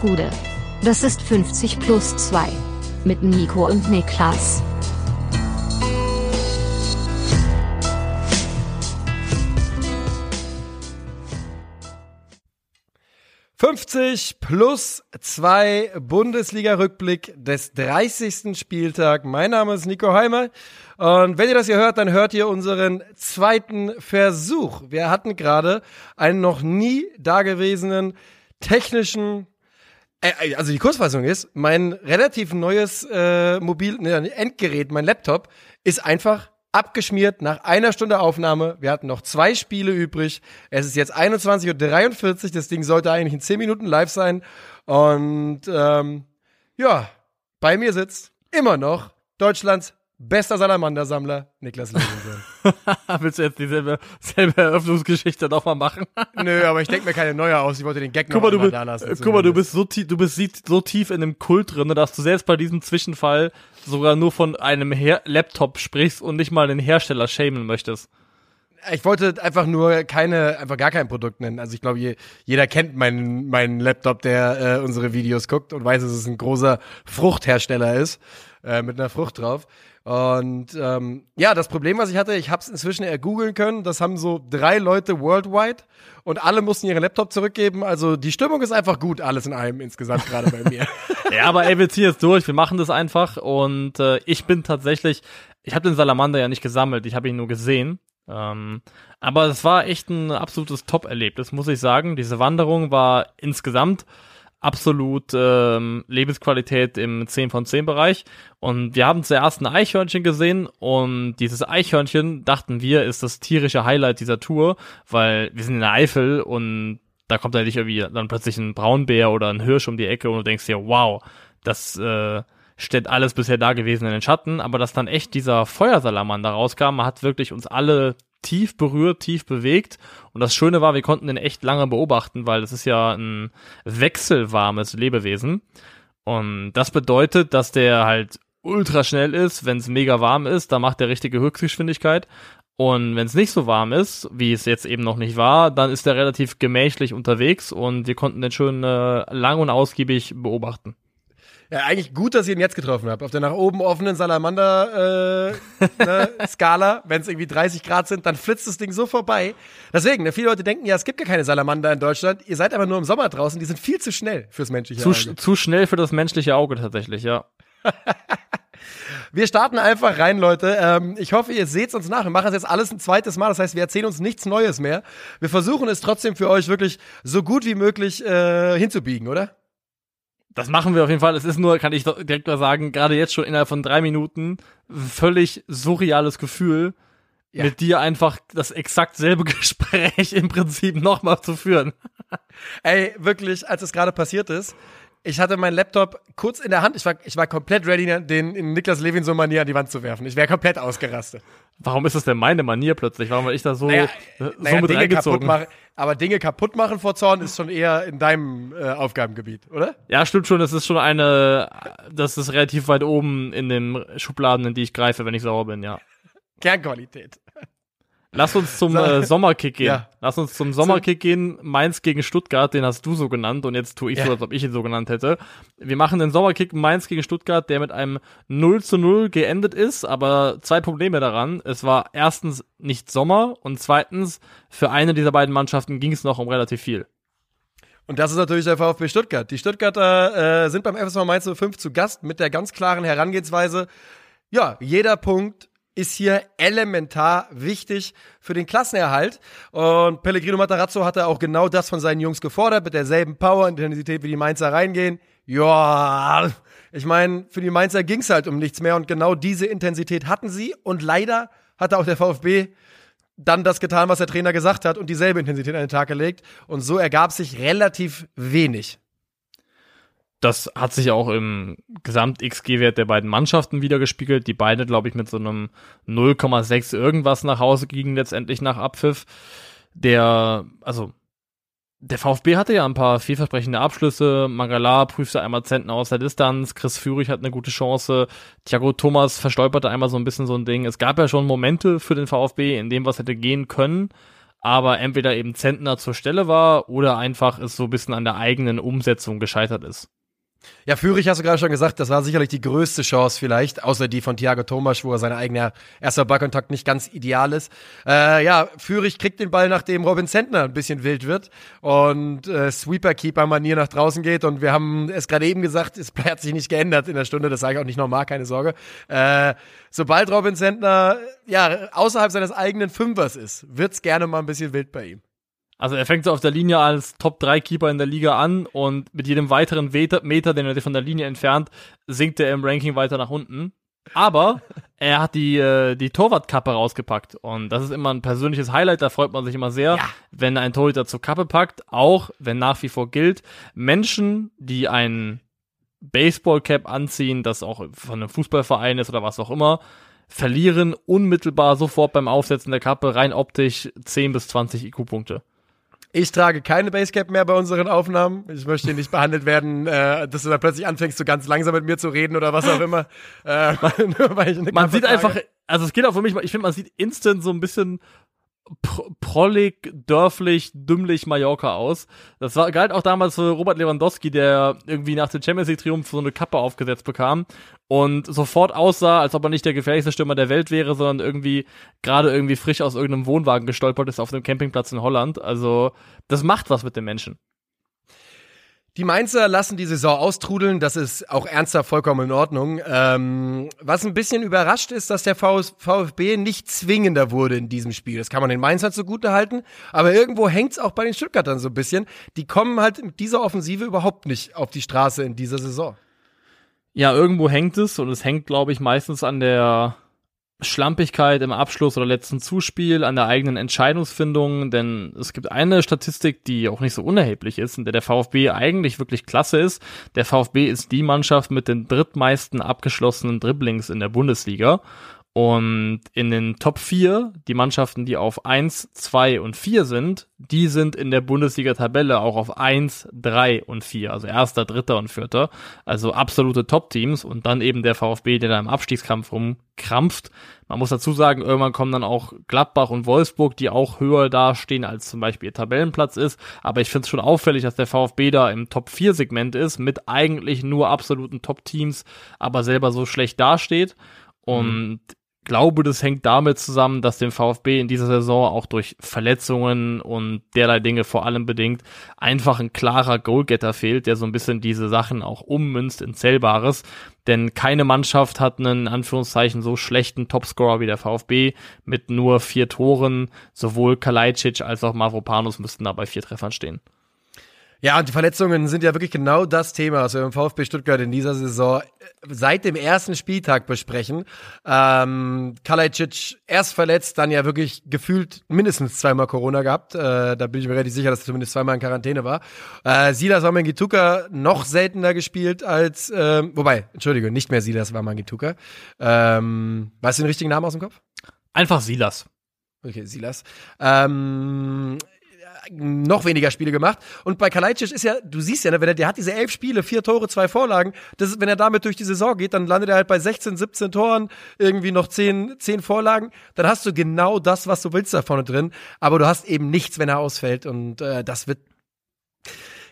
Gude. Das ist 50 plus 2. Mit Nico und Niklas. »50 plus 2 Bundesliga-Rückblick des 30. Spieltag. Mein Name ist Nico Heimer und wenn ihr das hier hört, dann hört ihr unseren zweiten Versuch. Wir hatten gerade einen noch nie dagewesenen technischen also die Kurzfassung ist, mein relativ neues äh, Mobil ne, Endgerät, mein Laptop, ist einfach abgeschmiert nach einer Stunde Aufnahme. Wir hatten noch zwei Spiele übrig. Es ist jetzt 21.43 Uhr. Das Ding sollte eigentlich in 10 Minuten live sein. Und ähm, ja, bei mir sitzt immer noch Deutschlands Bester Salamandersammler, Niklas Levinson. Willst du jetzt dieselbe selbe Eröffnungsgeschichte nochmal machen? Nö, aber ich denke mir keine neue aus. Ich wollte den Gag guck noch mal, da lassen. bist, Guck mal, du bist so tief, du bist so tief in dem Kult drin, dass du selbst bei diesem Zwischenfall sogar nur von einem Her Laptop sprichst und nicht mal den Hersteller shamen möchtest. Ich wollte einfach nur keine, einfach gar kein Produkt nennen. Also ich glaube, je, jeder kennt meinen, meinen Laptop, der äh, unsere Videos guckt und weiß, dass es ein großer Fruchthersteller ist, äh, mit einer Frucht drauf. Und ähm, ja, das Problem, was ich hatte, ich habe es inzwischen ergoogeln können. Das haben so drei Leute worldwide und alle mussten ihren Laptop zurückgeben. Also die Stimmung ist einfach gut, alles in einem insgesamt gerade bei mir. ja, aber ey, wir ziehen jetzt durch. Wir machen das einfach und äh, ich bin tatsächlich, ich habe den Salamander ja nicht gesammelt, ich habe ihn nur gesehen. Ähm, aber es war echt ein absolutes Top-Erlebnis, muss ich sagen. Diese Wanderung war insgesamt absolut ähm, Lebensqualität im 10 von 10 Bereich. Und wir haben zuerst ein Eichhörnchen gesehen und dieses Eichhörnchen, dachten wir, ist das tierische Highlight dieser Tour, weil wir sind in der Eifel und da kommt da nicht irgendwie dann plötzlich ein Braunbär oder ein Hirsch um die Ecke und du denkst dir, wow, das äh, steht alles bisher da gewesen in den Schatten, aber dass dann echt dieser Feuersalamander rauskam, hat wirklich uns alle tief berührt, tief bewegt. Und das Schöne war, wir konnten den echt lange beobachten, weil das ist ja ein wechselwarmes Lebewesen. Und das bedeutet, dass der halt ultra schnell ist, wenn es mega warm ist, da macht der richtige Höchstgeschwindigkeit. Und wenn es nicht so warm ist, wie es jetzt eben noch nicht war, dann ist der relativ gemächlich unterwegs und wir konnten den schön äh, lang und ausgiebig beobachten. Ja, eigentlich gut, dass ich ihn jetzt getroffen habe. Auf der nach oben offenen Salamander äh, ne, Skala, wenn es irgendwie 30 Grad sind, dann flitzt das Ding so vorbei. Deswegen, ne, viele Leute denken ja, es gibt gar keine Salamander in Deutschland. Ihr seid aber nur im Sommer draußen. Die sind viel zu schnell fürs menschliche zu, Auge. Zu schnell für das menschliche Auge tatsächlich, ja. Wir starten einfach rein, Leute. Ähm, ich hoffe, ihr seht uns nach. Wir machen es jetzt alles ein zweites Mal. Das heißt, wir erzählen uns nichts Neues mehr. Wir versuchen es trotzdem für euch wirklich so gut wie möglich äh, hinzubiegen, oder? Das machen wir auf jeden Fall. Es ist nur, kann ich direkt mal sagen, gerade jetzt schon innerhalb von drei Minuten völlig surreales Gefühl, ja. mit dir einfach das exakt selbe Gespräch im Prinzip nochmal zu führen. Ey, wirklich, als es gerade passiert ist, ich hatte meinen Laptop kurz in der Hand. Ich war, ich war komplett ready, den in Niklas Levin so Manier an die Wand zu werfen. Ich wäre komplett ausgerastet. Warum ist das denn meine Manier plötzlich? Warum war ich da so, naja, so naja, mit Dinge reingezogen? Machen, aber Dinge kaputt machen vor Zorn ist schon eher in deinem äh, Aufgabengebiet, oder? Ja, stimmt schon. Das ist schon eine, das ist relativ weit oben in den Schubladen, in die ich greife, wenn ich sauer bin, ja. Kernqualität. Lass uns zum äh, Sommerkick gehen. Ja. Lass uns zum Sommerkick gehen. Mainz gegen Stuttgart, den hast du so genannt und jetzt tue ich ja. so, als ob ich ihn so genannt hätte. Wir machen den Sommerkick Mainz gegen Stuttgart, der mit einem 0 zu 0 geendet ist, aber zwei Probleme daran. Es war erstens nicht Sommer und zweitens, für eine dieser beiden Mannschaften ging es noch um relativ viel. Und das ist natürlich der VfB Stuttgart. Die Stuttgarter äh, sind beim FSV Mainz 05 zu Gast mit der ganz klaren Herangehensweise. Ja, jeder Punkt ist hier elementar wichtig für den Klassenerhalt. Und Pellegrino Matarazzo hatte auch genau das von seinen Jungs gefordert, mit derselben Power und Intensität, wie die Mainzer reingehen. Ja, ich meine, für die Mainzer ging es halt um nichts mehr und genau diese Intensität hatten sie. Und leider hatte auch der VfB dann das getan, was der Trainer gesagt hat und dieselbe Intensität an den Tag gelegt. Und so ergab sich relativ wenig. Das hat sich auch im Gesamt-XG-Wert der beiden Mannschaften wiedergespiegelt. Die beide, glaube ich, mit so einem 0,6 irgendwas nach Hause gingen letztendlich nach Abpfiff. Der, also, der VfB hatte ja ein paar vielversprechende Abschlüsse. Mangala prüfte einmal Zentner aus der Distanz. Chris Führig hat eine gute Chance. Thiago Thomas verstolperte einmal so ein bisschen so ein Ding. Es gab ja schon Momente für den VfB, in dem was hätte gehen können. aber entweder eben Zentner zur Stelle war oder einfach es so ein bisschen an der eigenen Umsetzung gescheitert ist. Ja, Fürich hast du gerade schon gesagt, das war sicherlich die größte Chance vielleicht, außer die von Thiago Thomas, wo er sein eigener erster Ballkontakt nicht ganz ideal ist. Äh, ja, Fürich kriegt den Ball, nachdem Robin Zentner ein bisschen wild wird und äh, Sweeper-Keeper-Manier nach draußen geht und wir haben es gerade eben gesagt, es hat sich nicht geändert in der Stunde, das sage ich auch nicht normal, keine Sorge. Äh, sobald Robin Zentner ja außerhalb seines eigenen Fünfers ist, wird's gerne mal ein bisschen wild bei ihm. Also er fängt so auf der Linie als Top-3-Keeper in der Liga an und mit jedem weiteren Meter, den er von der Linie entfernt, sinkt er im Ranking weiter nach unten. Aber er hat die, äh, die Torwartkappe rausgepackt und das ist immer ein persönliches Highlight, da freut man sich immer sehr, ja. wenn ein Torhüter zur Kappe packt, auch wenn nach wie vor gilt, Menschen, die ein Baseball-Cap anziehen, das auch von einem Fußballverein ist oder was auch immer, verlieren unmittelbar sofort beim Aufsetzen der Kappe rein optisch 10 bis 20 IQ-Punkte. Ich trage keine Basecap mehr bei unseren Aufnahmen. Ich möchte hier nicht behandelt werden, äh, dass du da plötzlich anfängst, so ganz langsam mit mir zu reden oder was auch immer. äh, man sieht trage. einfach, also es geht auch für mich, ich finde, man sieht instant so ein bisschen prollig, dörflich, dümmlich Mallorca aus. Das war, galt auch damals für Robert Lewandowski, der irgendwie nach dem Champions League Triumph so eine Kappe aufgesetzt bekam und sofort aussah, als ob er nicht der gefährlichste Stürmer der Welt wäre, sondern irgendwie gerade irgendwie frisch aus irgendeinem Wohnwagen gestolpert ist auf einem Campingplatz in Holland. Also, das macht was mit den Menschen. Die Mainzer lassen die Saison austrudeln, das ist auch ernster vollkommen in Ordnung. Ähm, was ein bisschen überrascht ist, dass der VfB nicht zwingender wurde in diesem Spiel. Das kann man den Mainzern zugute halten, aber irgendwo hängt es auch bei den Stuttgartern so ein bisschen. Die kommen halt mit dieser Offensive überhaupt nicht auf die Straße in dieser Saison. Ja, irgendwo hängt es und es hängt, glaube ich, meistens an der Schlampigkeit im Abschluss oder letzten Zuspiel, an der eigenen Entscheidungsfindung, denn es gibt eine Statistik, die auch nicht so unerheblich ist, in der der VfB eigentlich wirklich klasse ist. Der VfB ist die Mannschaft mit den drittmeisten abgeschlossenen Dribblings in der Bundesliga und in den Top 4, die Mannschaften, die auf 1, 2 und 4 sind, die sind in der Bundesliga-Tabelle auch auf 1, 3 und 4, also erster, dritter und vierter. Also absolute Top-Teams und dann eben der VfB, der da im Abstiegskampf rumkrampft. Man muss dazu sagen, irgendwann kommen dann auch Gladbach und Wolfsburg, die auch höher dastehen, als zum Beispiel ihr Tabellenplatz ist. Aber ich finde es schon auffällig, dass der VfB da im Top-4-Segment ist, mit eigentlich nur absoluten Top-Teams, aber selber so schlecht dasteht. Und glaube, das hängt damit zusammen, dass dem VfB in dieser Saison auch durch Verletzungen und derlei Dinge vor allem bedingt einfach ein klarer Goalgetter fehlt, der so ein bisschen diese Sachen auch ummünzt in Zählbares. Denn keine Mannschaft hat einen, in Anführungszeichen, so schlechten Topscorer wie der VfB mit nur vier Toren. Sowohl Kalajdzic als auch Mavropanos müssten da bei vier Treffern stehen. Ja, und die Verletzungen sind ja wirklich genau das Thema, was wir im VfB Stuttgart in dieser Saison äh, seit dem ersten Spieltag besprechen. Ähm, Kalajdzic erst verletzt, dann ja wirklich gefühlt mindestens zweimal Corona gehabt. Äh, da bin ich mir relativ sicher, dass er zumindest zweimal in Quarantäne war. Äh, Silas Wamangituka noch seltener gespielt als, äh, wobei, Entschuldige, nicht mehr Silas Wamangituka. Ähm, weißt du den richtigen Namen aus dem Kopf? Einfach Silas. Okay, Silas. Ähm, noch weniger Spiele gemacht. Und bei Kalajdzic ist ja, du siehst ja, ne, wenn er, der hat diese elf Spiele, vier Tore, zwei Vorlagen. Das ist, wenn er damit durch die Saison geht, dann landet er halt bei 16, 17 Toren, irgendwie noch 10, 10 Vorlagen. Dann hast du genau das, was du willst da vorne drin. Aber du hast eben nichts, wenn er ausfällt. Und äh, das wird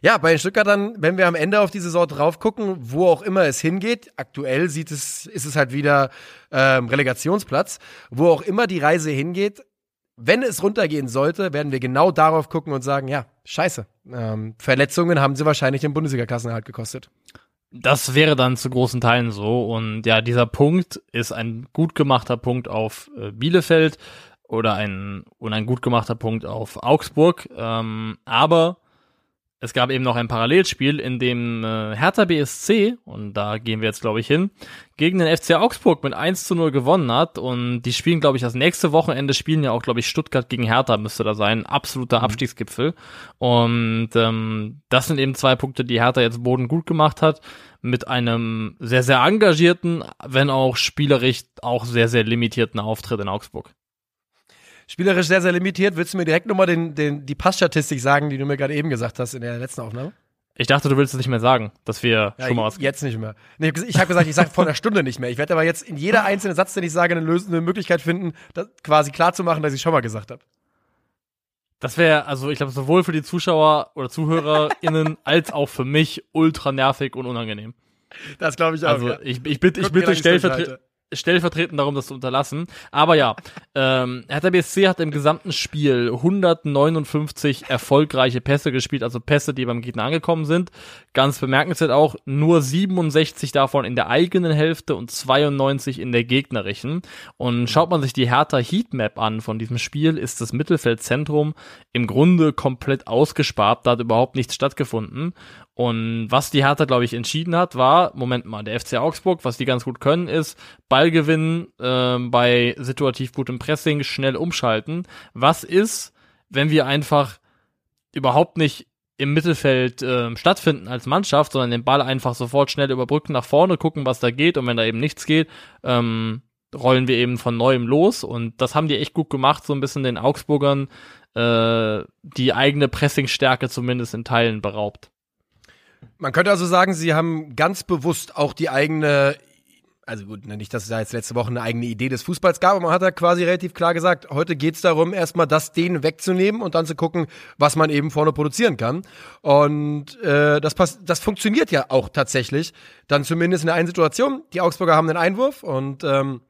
ja, bei den Stuttgartern, wenn wir am Ende auf die Saison drauf gucken, wo auch immer es hingeht, aktuell sieht es, ist es halt wieder ähm, Relegationsplatz, wo auch immer die Reise hingeht, wenn es runtergehen sollte, werden wir genau darauf gucken und sagen, ja, scheiße. Ähm, Verletzungen haben sie wahrscheinlich im Bundesliga-Klassenerhalt gekostet. Das wäre dann zu großen Teilen so. Und ja, dieser Punkt ist ein gut gemachter Punkt auf äh, Bielefeld oder ein, und ein gut gemachter Punkt auf Augsburg. Ähm, aber es gab eben noch ein Parallelspiel, in dem äh, Hertha BSC, und da gehen wir jetzt, glaube ich, hin, gegen den FC Augsburg mit 1 zu 0 gewonnen hat. Und die spielen, glaube ich, das nächste Wochenende spielen ja auch, glaube ich, Stuttgart gegen Hertha müsste da sein. Absoluter mhm. Abstiegsgipfel. Und ähm, das sind eben zwei Punkte, die Hertha jetzt Boden gut gemacht hat. Mit einem sehr, sehr engagierten, wenn auch spielerisch auch sehr, sehr limitierten Auftritt in Augsburg spielerisch sehr, sehr limitiert. Willst du mir direkt nochmal den, den, die Passstatistik sagen, die du mir gerade eben gesagt hast in der letzten Aufnahme? Ich dachte, du willst es nicht mehr sagen, dass wir ja, schon mal was. Jetzt nicht mehr. Nee, ich habe gesagt, ich sage vor einer Stunde nicht mehr. Ich werde aber jetzt in jeder einzelnen Satz, den ich sage, eine lösende Möglichkeit finden, das quasi klar zu machen, dass ich schon mal gesagt habe. Das wäre, also ich glaube, sowohl für die Zuschauer oder ZuhörerInnen als auch für mich ultra nervig und unangenehm. Das glaube ich auch. Also ja. ich, ich bitte, ich bitte stellvertretend stellvertretend darum, das zu unterlassen. Aber ja, ähm, Hertha BSC hat im gesamten Spiel 159 erfolgreiche Pässe gespielt, also Pässe, die beim Gegner angekommen sind. Ganz bemerkenswert auch, nur 67 davon in der eigenen Hälfte und 92 in der gegnerischen. Und schaut man sich die Hertha Heatmap an von diesem Spiel, ist das Mittelfeldzentrum im Grunde komplett ausgespart, da hat überhaupt nichts stattgefunden. Und was die Hertha, glaube ich, entschieden hat, war, Moment mal, der FC Augsburg, was die ganz gut können, ist Ballgewinn äh, bei situativ gutem Pressing, schnell umschalten. Was ist, wenn wir einfach überhaupt nicht im Mittelfeld äh, stattfinden als Mannschaft, sondern den Ball einfach sofort schnell überbrücken, nach vorne gucken, was da geht und wenn da eben nichts geht, ähm, rollen wir eben von neuem los und das haben die echt gut gemacht, so ein bisschen den Augsburgern äh, die eigene Pressingstärke zumindest in Teilen beraubt. Man könnte also sagen, sie haben ganz bewusst auch die eigene also gut, nicht, dass es da jetzt letzte Woche eine eigene Idee des Fußballs gab, aber man hat da quasi relativ klar gesagt, heute geht's darum, erstmal das denen wegzunehmen und dann zu gucken, was man eben vorne produzieren kann. Und äh, das, pass das funktioniert ja auch tatsächlich, dann zumindest in der einen Situation. Die Augsburger haben den Einwurf und ähm,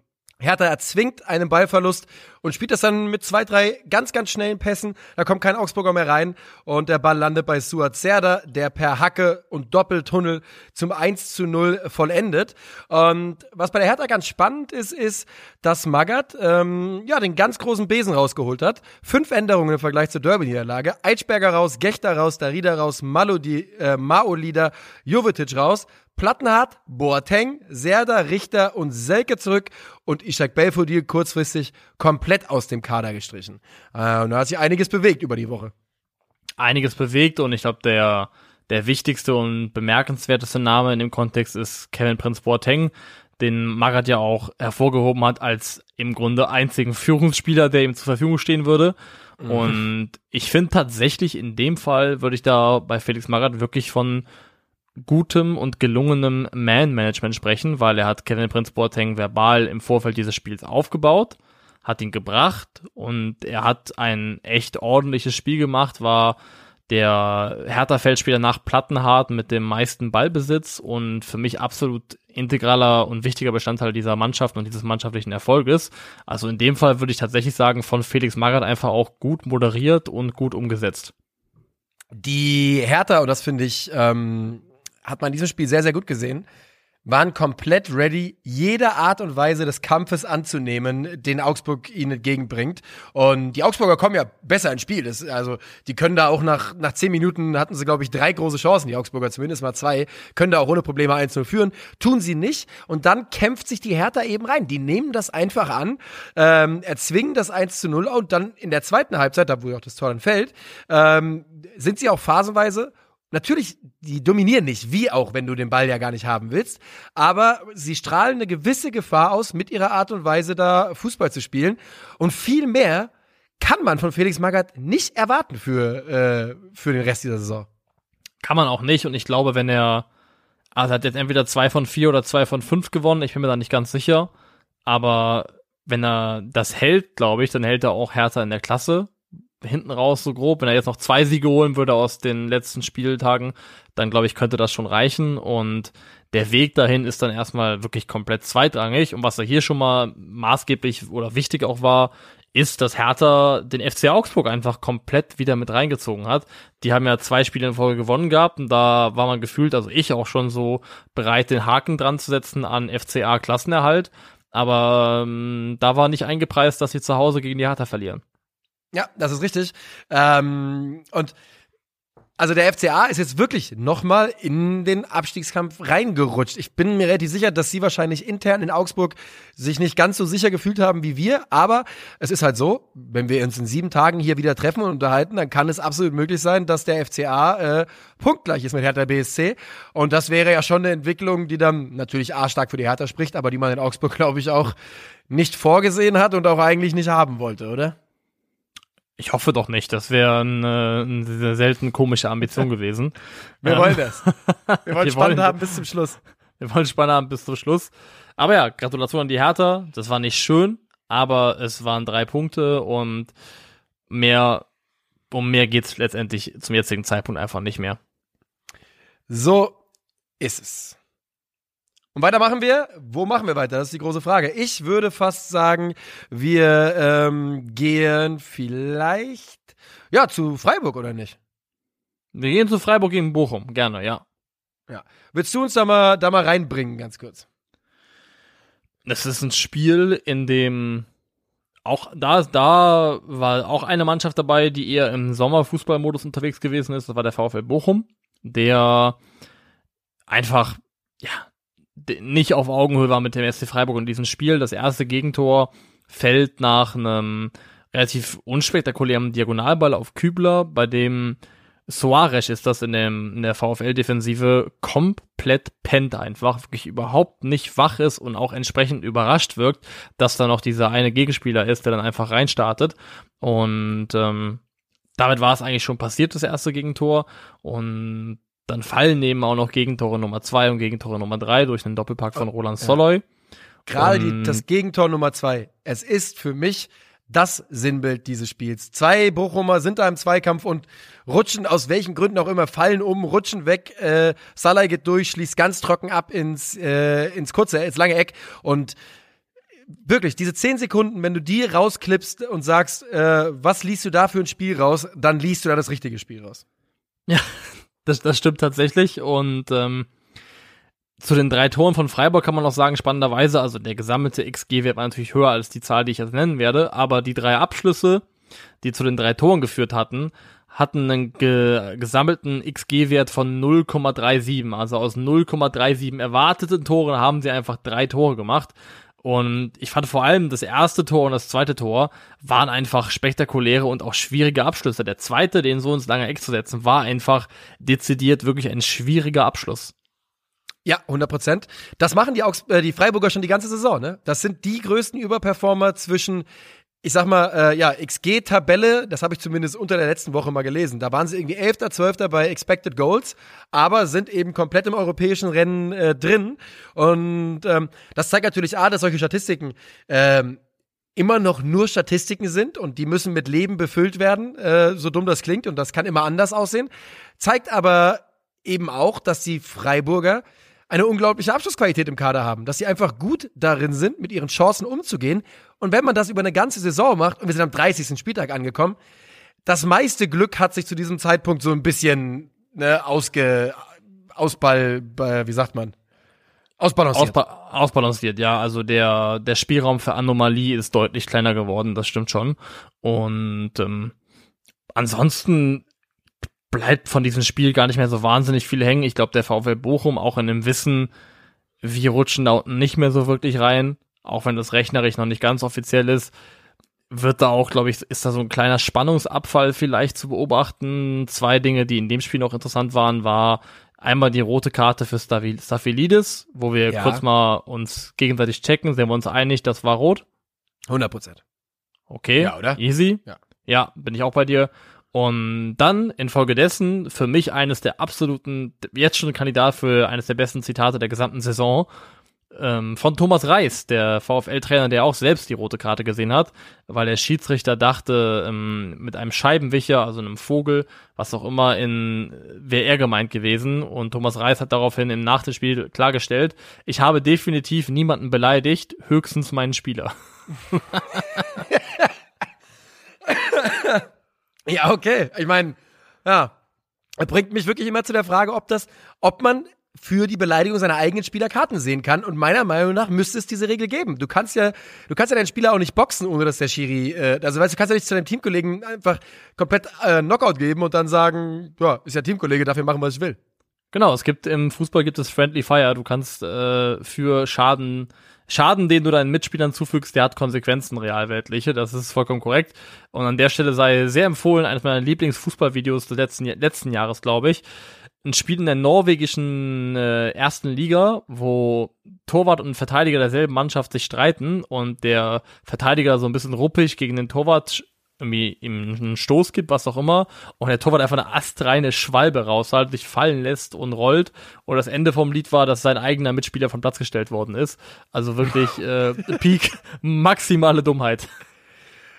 Hertha erzwingt einen Ballverlust und spielt das dann mit zwei, drei ganz, ganz schnellen Pässen. Da kommt kein Augsburger mehr rein und der Ball landet bei Suat Serda, der per Hacke und Doppeltunnel zum 1 zu 0 vollendet. Und was bei der Hertha ganz spannend ist, ist, dass Magath ähm, ja, den ganz großen Besen rausgeholt hat. Fünf Änderungen im Vergleich zur Derby-Niederlage. Eitschberger raus, Gechter raus, Darida raus, Malodi, äh, Maolida, Jovetic raus. Plattenhardt, Boateng, Serda, Richter und Selke zurück und Ishak Belfodil kurzfristig komplett aus dem Kader gestrichen. Äh, und da hat sich einiges bewegt über die Woche. Einiges bewegt und ich glaube, der, der wichtigste und bemerkenswerteste Name in dem Kontext ist Kevin Prince Boateng, den Magath ja auch hervorgehoben hat als im Grunde einzigen Führungsspieler, der ihm zur Verfügung stehen würde. Mhm. Und ich finde tatsächlich in dem Fall würde ich da bei Felix Magath wirklich von gutem und gelungenem Man-Management sprechen, weil er hat Kevin Prince Boateng verbal im Vorfeld dieses Spiels aufgebaut, hat ihn gebracht und er hat ein echt ordentliches Spiel gemacht, war der Hertha-Feldspieler nach Plattenhardt mit dem meisten Ballbesitz und für mich absolut integraler und wichtiger Bestandteil dieser Mannschaft und dieses mannschaftlichen Erfolges. Also in dem Fall würde ich tatsächlich sagen, von Felix Magath einfach auch gut moderiert und gut umgesetzt. Die Hertha, und das finde ich ähm, hat man in diesem Spiel sehr, sehr gut gesehen, waren komplett ready, jede Art und Weise des Kampfes anzunehmen, den Augsburg ihnen entgegenbringt. Und die Augsburger kommen ja besser ins Spiel. Das, also, die können da auch nach, nach zehn Minuten hatten sie, glaube ich, drei große Chancen, die Augsburger zumindest mal zwei, können da auch ohne Probleme 1-0 führen. Tun sie nicht. Und dann kämpft sich die Hertha eben rein. Die nehmen das einfach an, ähm, erzwingen das 1 0 und dann in der zweiten Halbzeit, da wo ja auch das Tor dann fällt, ähm, sind sie auch phasenweise natürlich, die dominieren nicht, wie auch, wenn du den Ball ja gar nicht haben willst, aber sie strahlen eine gewisse Gefahr aus, mit ihrer Art und Weise da Fußball zu spielen. Und viel mehr kann man von Felix Magath nicht erwarten für, äh, für den Rest dieser Saison. Kann man auch nicht. Und ich glaube, wenn er, also hat jetzt entweder zwei von vier oder zwei von fünf gewonnen, ich bin mir da nicht ganz sicher. Aber wenn er das hält, glaube ich, dann hält er auch Hertha in der Klasse hinten raus so grob. Wenn er jetzt noch zwei Siege holen würde aus den letzten Spieltagen, dann glaube ich, könnte das schon reichen. Und der Weg dahin ist dann erstmal wirklich komplett zweitrangig. Und was da hier schon mal maßgeblich oder wichtig auch war, ist, dass Hertha den FC Augsburg einfach komplett wieder mit reingezogen hat. Die haben ja zwei Spiele in Folge gewonnen gehabt und da war man gefühlt, also ich auch schon so bereit, den Haken dran zu setzen an FCA Klassenerhalt. Aber ähm, da war nicht eingepreist, dass sie zu Hause gegen die Hertha verlieren. Ja, das ist richtig. Ähm, und also der FCA ist jetzt wirklich nochmal in den Abstiegskampf reingerutscht. Ich bin mir relativ sicher, dass sie wahrscheinlich intern in Augsburg sich nicht ganz so sicher gefühlt haben wie wir. Aber es ist halt so, wenn wir uns in sieben Tagen hier wieder treffen und unterhalten, dann kann es absolut möglich sein, dass der FCA äh, punktgleich ist mit Hertha BSC. Und das wäre ja schon eine Entwicklung, die dann natürlich A stark für die Hertha spricht, aber die man in Augsburg, glaube ich, auch nicht vorgesehen hat und auch eigentlich nicht haben wollte, oder? Ich hoffe doch nicht. Das wäre eine, eine selten komische Ambition gewesen. Wir ähm, wollen das. Wir wollen wir spannend wollen, haben bis zum Schluss. Wir wollen spannend haben bis zum Schluss. Aber ja, Gratulation an die Hertha. Das war nicht schön, aber es waren drei Punkte und mehr um mehr geht's letztendlich zum jetzigen Zeitpunkt einfach nicht mehr. So ist es. Und weiter machen wir. Wo machen wir weiter? Das ist die große Frage. Ich würde fast sagen, wir ähm, gehen vielleicht ja zu Freiburg oder nicht? Wir gehen zu Freiburg gegen Bochum, gerne, ja. Ja. Willst du uns da mal da mal reinbringen, ganz kurz? Das ist ein Spiel, in dem auch da, da war auch eine Mannschaft dabei, die eher im Sommerfußballmodus unterwegs gewesen ist. Das war der VfL Bochum, der einfach, ja, nicht auf Augenhöhe war mit dem SC Freiburg in diesem Spiel. Das erste Gegentor fällt nach einem relativ unspektakulären Diagonalball auf Kübler, bei dem Soares ist das in, dem, in der VfL-Defensive komplett pennt einfach, wirklich überhaupt nicht wach ist und auch entsprechend überrascht wirkt, dass da noch dieser eine Gegenspieler ist, der dann einfach reinstartet. Und ähm, damit war es eigentlich schon passiert, das erste Gegentor. Und dann fallen eben auch noch Gegentore Nummer zwei und Gegentore Nummer drei durch einen Doppelpack von Roland Soloy. Gerade die, das Gegentor Nummer zwei. Es ist für mich das Sinnbild dieses Spiels. Zwei Bochumer sind da im Zweikampf und rutschen aus welchen Gründen auch immer, fallen um, rutschen weg. Äh, Salah geht durch, schließt ganz trocken ab ins, äh, ins kurze, ins lange Eck und wirklich, diese zehn Sekunden, wenn du die rausklippst und sagst, äh, was liest du da für ein Spiel raus, dann liest du da das richtige Spiel raus. Ja, das, das stimmt tatsächlich und ähm, zu den drei Toren von Freiburg kann man noch sagen, spannenderweise, also der gesammelte XG-Wert war natürlich höher als die Zahl, die ich jetzt nennen werde, aber die drei Abschlüsse, die zu den drei Toren geführt hatten, hatten einen ge gesammelten XG-Wert von 0,37. Also aus 0,37 erwarteten Toren haben sie einfach drei Tore gemacht. Und ich fand vor allem das erste Tor und das zweite Tor waren einfach spektakuläre und auch schwierige Abschlüsse. Der zweite, den so ins lange Eck zu setzen, war einfach dezidiert wirklich ein schwieriger Abschluss. Ja, 100 Prozent. Das machen die, Augs äh, die Freiburger schon die ganze Saison, ne? Das sind die größten Überperformer zwischen, ich sag mal, äh, ja, XG-Tabelle, das habe ich zumindest unter der letzten Woche mal gelesen. Da waren sie irgendwie 11., 12. bei Expected Goals, aber sind eben komplett im europäischen Rennen äh, drin. Und ähm, das zeigt natürlich A, dass solche Statistiken ähm, immer noch nur Statistiken sind und die müssen mit Leben befüllt werden, äh, so dumm das klingt und das kann immer anders aussehen. Zeigt aber eben auch, dass die Freiburger eine unglaubliche Abschlussqualität im Kader haben, dass sie einfach gut darin sind, mit ihren Chancen umzugehen. Und wenn man das über eine ganze Saison macht, und wir sind am 30. Spieltag angekommen, das meiste Glück hat sich zu diesem Zeitpunkt so ein bisschen ne, ausge, ausball, wie sagt man? Ausbalanciert. Ausba ausbalanciert, ja. Also der, der Spielraum für Anomalie ist deutlich kleiner geworden, das stimmt schon. Und ähm, ansonsten bleibt von diesem Spiel gar nicht mehr so wahnsinnig viel hängen. Ich glaube, der VfL Bochum auch in dem Wissen, wir rutschen da unten nicht mehr so wirklich rein, auch wenn das rechnerisch noch nicht ganz offiziell ist, wird da auch, glaube ich, ist da so ein kleiner Spannungsabfall vielleicht zu beobachten. Zwei Dinge, die in dem Spiel noch interessant waren, war einmal die rote Karte für Staphylidis, wo wir ja. kurz mal uns gegenseitig checken, sind wir uns einig, das war rot? 100 Prozent. Okay, ja, oder? easy. Ja. ja, bin ich auch bei dir. Und dann infolgedessen für mich eines der absoluten, jetzt schon Kandidat für eines der besten Zitate der gesamten Saison ähm, von Thomas Reis, der VfL-Trainer, der auch selbst die rote Karte gesehen hat, weil der Schiedsrichter dachte, ähm, mit einem Scheibenwischer, also einem Vogel, was auch immer, in wäre er gemeint gewesen. Und Thomas Reis hat daraufhin im Nach dem Spiel klargestellt, ich habe definitiv niemanden beleidigt, höchstens meinen Spieler. Ja, okay. Ich meine, ja, bringt mich wirklich immer zu der Frage, ob das, ob man für die Beleidigung seiner eigenen Spieler Karten sehen kann. Und meiner Meinung nach müsste es diese Regel geben. Du kannst ja, du kannst ja deinen Spieler auch nicht boxen, ohne dass der Schiri, äh, also weißt du, kannst ja nicht zu deinem Teamkollegen einfach komplett äh, Knockout geben und dann sagen, ja, ist ja Teamkollege, dafür machen, was ich will. Genau, es gibt im Fußball gibt es Friendly Fire. Du kannst äh, für Schaden Schaden, den du deinen Mitspielern zufügst, der hat Konsequenzen realweltliche. Das ist vollkommen korrekt. Und an der Stelle sei sehr empfohlen, eines meiner Lieblingsfußballvideos des letzten, letzten Jahres, glaube ich. Ein Spiel in der norwegischen äh, ersten Liga, wo Torwart und Verteidiger derselben Mannschaft sich streiten und der Verteidiger so ein bisschen ruppig gegen den Torwart irgendwie ihm einen Stoß gibt, was auch immer, und der Torwart einfach eine astreine Schwalbe raushalten, sich fallen lässt und rollt. Und das Ende vom Lied war, dass sein eigener Mitspieler vom Platz gestellt worden ist. Also wirklich äh, Peak, maximale Dummheit.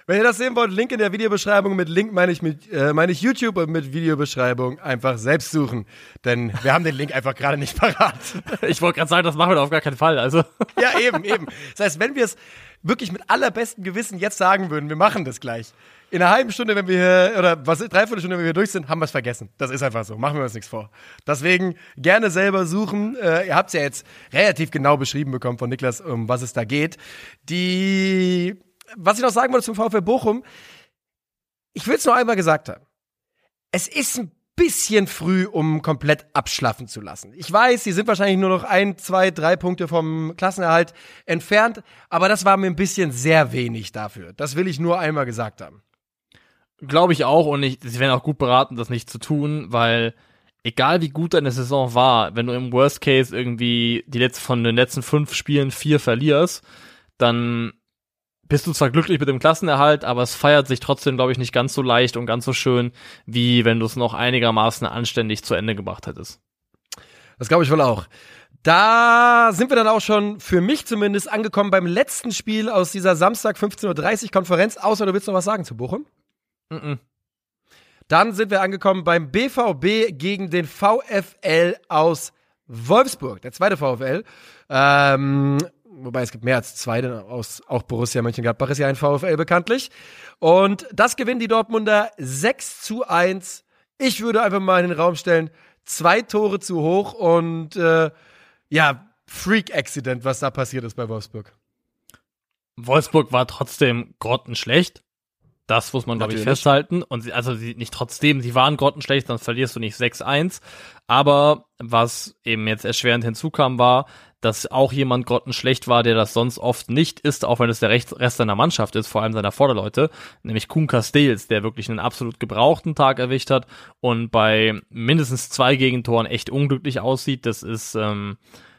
Wenn ihr das sehen wollt, Link in der Videobeschreibung. Mit Link meine ich, mit, äh, meine ich YouTube und mit Videobeschreibung einfach selbst suchen. Denn wir haben den Link einfach gerade nicht parat. Ich wollte gerade sagen, das machen wir auf gar keinen Fall. Also. Ja, eben, eben. Das heißt, wenn wir es wirklich mit allerbestem Gewissen jetzt sagen würden, wir machen das gleich. In einer halben Stunde, wenn wir hier, oder was, dreiviertel Stunde, wenn wir durch sind, haben wir es vergessen. Das ist einfach so. Machen wir uns nichts vor. Deswegen gerne selber suchen. Äh, ihr habt es ja jetzt relativ genau beschrieben bekommen von Niklas, um was es da geht. Die, was ich noch sagen wollte zum VfL Bochum, ich will es nur einmal gesagt haben. Es ist ein bisschen früh, um komplett abschlaffen zu lassen. Ich weiß, sie sind wahrscheinlich nur noch ein, zwei, drei Punkte vom Klassenerhalt entfernt, aber das war mir ein bisschen sehr wenig dafür. Das will ich nur einmal gesagt haben. Glaube ich auch und ich, sie werden auch gut beraten, das nicht zu tun, weil egal wie gut deine Saison war, wenn du im Worst Case irgendwie die letzten von den letzten fünf Spielen vier verlierst, dann bist du zwar glücklich mit dem Klassenerhalt, aber es feiert sich trotzdem, glaube ich, nicht ganz so leicht und ganz so schön, wie wenn du es noch einigermaßen anständig zu Ende gebracht hättest. Das glaube ich wohl auch. Da sind wir dann auch schon für mich zumindest angekommen beim letzten Spiel aus dieser Samstag 15.30 Uhr Konferenz. Außer du willst noch was sagen zu Bochum? Mm, -mm. Dann sind wir angekommen beim BVB gegen den VfL aus Wolfsburg, der zweite VfL. Ähm, wobei es gibt mehr als zwei, denn aus, auch Borussia Mönchengladbach ist ja ein VfL bekanntlich. Und das gewinnen die Dortmunder 6 zu 1. Ich würde einfach mal in den Raum stellen, zwei Tore zu hoch und äh, ja, Freak-Accident, was da passiert ist bei Wolfsburg. Wolfsburg war trotzdem grottenschlecht. Das muss man, glaube ich, festhalten. Und sie, also sie nicht trotzdem, sie waren grottenschlecht, sonst verlierst du nicht 6-1. Aber was eben jetzt erschwerend hinzukam, war, dass auch jemand grottenschlecht war, der das sonst oft nicht ist, auch wenn es der Rest seiner Mannschaft ist, vor allem seiner Vorderleute, nämlich Kuhn Castells, der wirklich einen absolut gebrauchten Tag erwischt hat und bei mindestens zwei Gegentoren echt unglücklich aussieht. Das ist ähm,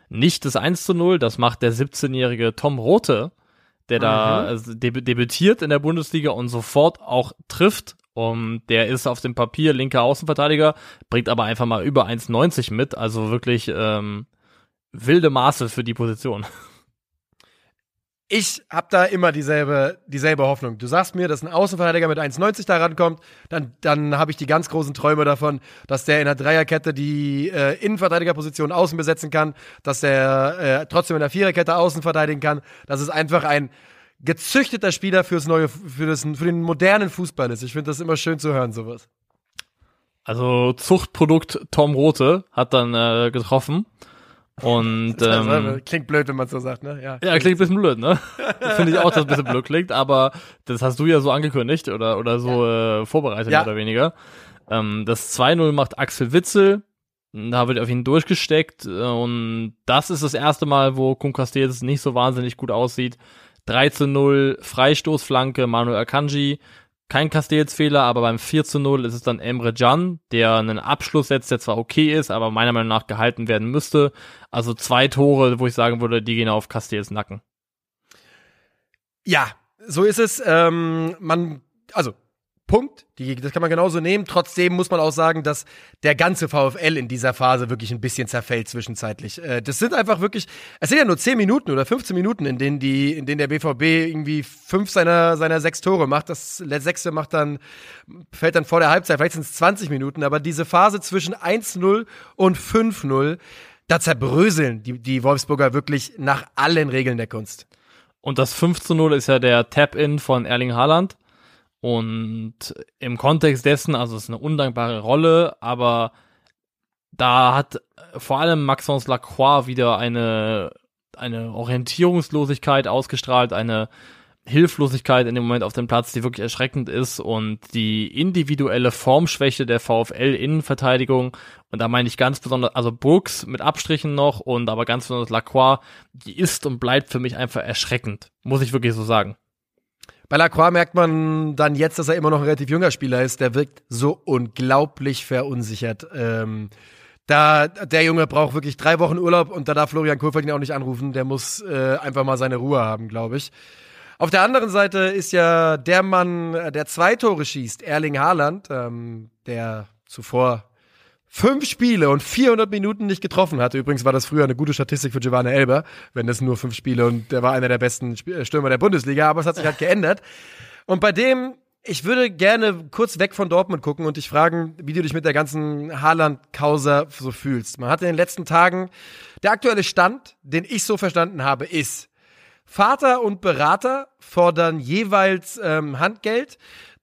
nicht das 1 zu 0, das macht der 17-jährige Tom Rote, der mhm. da deb debütiert in der Bundesliga und sofort auch trifft. Um, der ist auf dem Papier linker Außenverteidiger, bringt aber einfach mal über 1,90 mit, also wirklich ähm, wilde Maße für die Position. Ich habe da immer dieselbe, dieselbe Hoffnung. Du sagst mir, dass ein Außenverteidiger mit 1,90 da rankommt, dann, dann habe ich die ganz großen Träume davon, dass der in der Dreierkette die äh, Innenverteidigerposition außen besetzen kann, dass der äh, trotzdem in der Viererkette außen verteidigen kann, dass es einfach ein gezüchteter Spieler fürs neue, für, das, für den modernen Fußball ist. Ich finde das immer schön zu hören, sowas. Also Zuchtprodukt Tom Rote hat dann äh, getroffen. Und ähm, klingt blöd, wenn man so sagt, ne? Ja, ja klingt ein bisschen blöd, ne? Finde ich auch, dass es ein bisschen blöd klingt, aber das hast du ja so angekündigt oder oder so ja. äh, vorbereitet ja. mehr oder weniger. Ähm, das 2-0 macht Axel Witzel, da wird auf ihn durchgesteckt äh, und das ist das erste Mal, wo Kun Castells nicht so wahnsinnig gut aussieht. 3 0, Freistoßflanke, Manuel Akanji kein Castells-Fehler, aber beim 4 zu 0 ist es dann Emre Can, der einen Abschluss setzt, der zwar okay ist, aber meiner Meinung nach gehalten werden müsste. Also zwei Tore, wo ich sagen würde, die gehen auf Castells Nacken. Ja, so ist es. Ähm, man, also Punkt. Die, das kann man genauso nehmen. Trotzdem muss man auch sagen, dass der ganze VfL in dieser Phase wirklich ein bisschen zerfällt zwischenzeitlich. Äh, das sind einfach wirklich, es sind ja nur 10 Minuten oder 15 Minuten, in denen die, in denen der BVB irgendwie fünf seiner, seiner sechs Tore macht. Das sechste macht dann, fällt dann vor der Halbzeit, vielleicht sind es 20 Minuten, aber diese Phase zwischen 1-0 und 5-0, da zerbröseln die, die Wolfsburger wirklich nach allen Regeln der Kunst. Und das 5 0 ist ja der Tap-In von Erling Haaland. Und im Kontext dessen, also es ist eine undankbare Rolle, aber da hat vor allem Maxence Lacroix wieder eine, eine Orientierungslosigkeit ausgestrahlt, eine Hilflosigkeit in dem Moment auf dem Platz, die wirklich erschreckend ist und die individuelle Formschwäche der VfL-Innenverteidigung und da meine ich ganz besonders, also Brooks mit Abstrichen noch und aber ganz besonders Lacroix, die ist und bleibt für mich einfach erschreckend, muss ich wirklich so sagen. Bei Lacroix merkt man dann jetzt, dass er immer noch ein relativ junger Spieler ist. Der wirkt so unglaublich verunsichert. Ähm, da, der Junge braucht wirklich drei Wochen Urlaub und da darf Florian Kohfeldt ihn auch nicht anrufen. Der muss äh, einfach mal seine Ruhe haben, glaube ich. Auf der anderen Seite ist ja der Mann, der zwei Tore schießt, Erling Haaland, ähm, der zuvor fünf Spiele und 400 Minuten nicht getroffen hatte. Übrigens war das früher eine gute Statistik für Giovanni Elber, wenn das nur fünf Spiele und der war einer der besten äh, Stürmer der Bundesliga, aber es hat sich halt geändert. Und bei dem, ich würde gerne kurz weg von Dortmund gucken und dich fragen, wie du dich mit der ganzen Haaland-Causa so fühlst. Man hat in den letzten Tagen, der aktuelle Stand, den ich so verstanden habe, ist, Vater und Berater fordern jeweils ähm, Handgeld.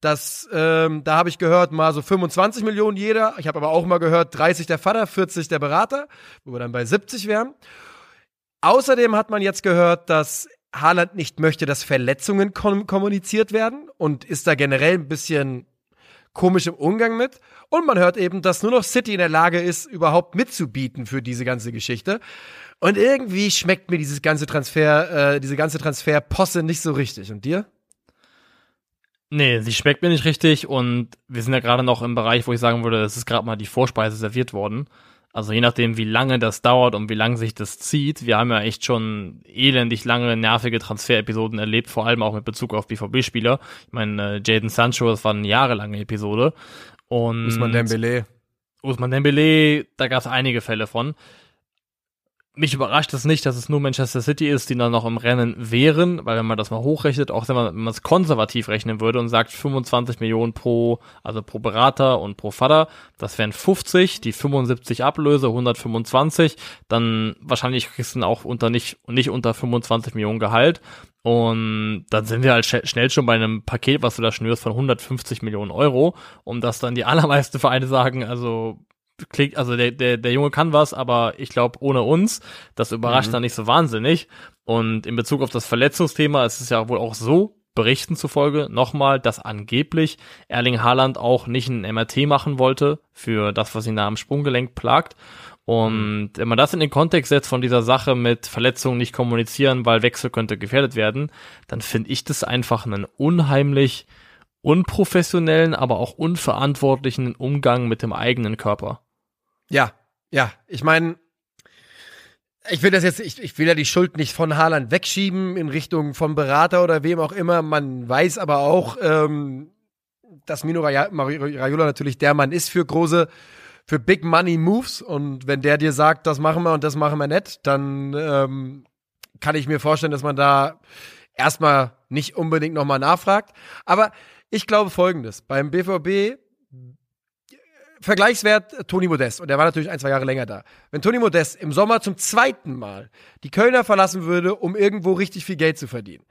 Das, ähm, da habe ich gehört, mal so 25 Millionen jeder. Ich habe aber auch mal gehört, 30 der Vater, 40 der Berater, wo wir dann bei 70 wären. Außerdem hat man jetzt gehört, dass Haaland nicht möchte, dass Verletzungen kom kommuniziert werden und ist da generell ein bisschen komisch im Umgang mit. Und man hört eben, dass nur noch City in der Lage ist, überhaupt mitzubieten für diese ganze Geschichte. Und irgendwie schmeckt mir dieses ganze Transfer, äh, diese ganze Transferposse nicht so richtig. Und dir? Nee, sie schmeckt mir nicht richtig und wir sind ja gerade noch im Bereich, wo ich sagen würde, es ist gerade mal die Vorspeise serviert worden. Also je nachdem, wie lange das dauert und wie lange sich das zieht. Wir haben ja echt schon elendig lange nervige Transferepisoden erlebt, vor allem auch mit Bezug auf BVB-Spieler. Ich meine, äh, Jaden Sancho, das war eine jahrelange Episode. Und Usman Dembele. Usman Dembele, da gab es einige Fälle von mich überrascht es nicht, dass es nur Manchester City ist, die dann noch im Rennen wären, weil wenn man das mal hochrechnet, auch wenn man es konservativ rechnen würde und sagt 25 Millionen pro, also pro Berater und pro Vater, das wären 50, die 75 Ablöse, 125, dann wahrscheinlich kriegst du auch unter nicht, nicht unter 25 Millionen Gehalt. Und dann sind wir halt schnell schon bei einem Paket, was du da schnürst, von 150 Millionen Euro, um das dann die allermeisten Vereine sagen, also klingt, also der, der, der Junge kann was, aber ich glaube, ohne uns, das überrascht mhm. dann nicht so wahnsinnig. Und in Bezug auf das Verletzungsthema ist es ja wohl auch so, Berichten zufolge, nochmal, dass angeblich Erling Haaland auch nicht ein MRT machen wollte für das, was ihn da am Sprunggelenk plagt. Und wenn man das in den Kontext setzt von dieser Sache mit Verletzungen nicht kommunizieren, weil Wechsel könnte gefährdet werden, dann finde ich das einfach einen unheimlich unprofessionellen, aber auch unverantwortlichen Umgang mit dem eigenen Körper. Ja, ja. Ich meine, ich will das jetzt, ich, ich will ja die Schuld nicht von Haaland wegschieben in Richtung von Berater oder wem auch immer. Man weiß aber auch, ähm, dass Mino Raiola natürlich der Mann ist für große, für Big Money Moves. Und wenn der dir sagt, das machen wir und das machen wir nicht, dann ähm, kann ich mir vorstellen, dass man da erstmal nicht unbedingt nochmal nachfragt. Aber ich glaube folgendes. Beim BVB Vergleichswert äh, Toni Modest, und der war natürlich ein, zwei Jahre länger da. Wenn Toni Modest im Sommer zum zweiten Mal die Kölner verlassen würde, um irgendwo richtig viel Geld zu verdienen,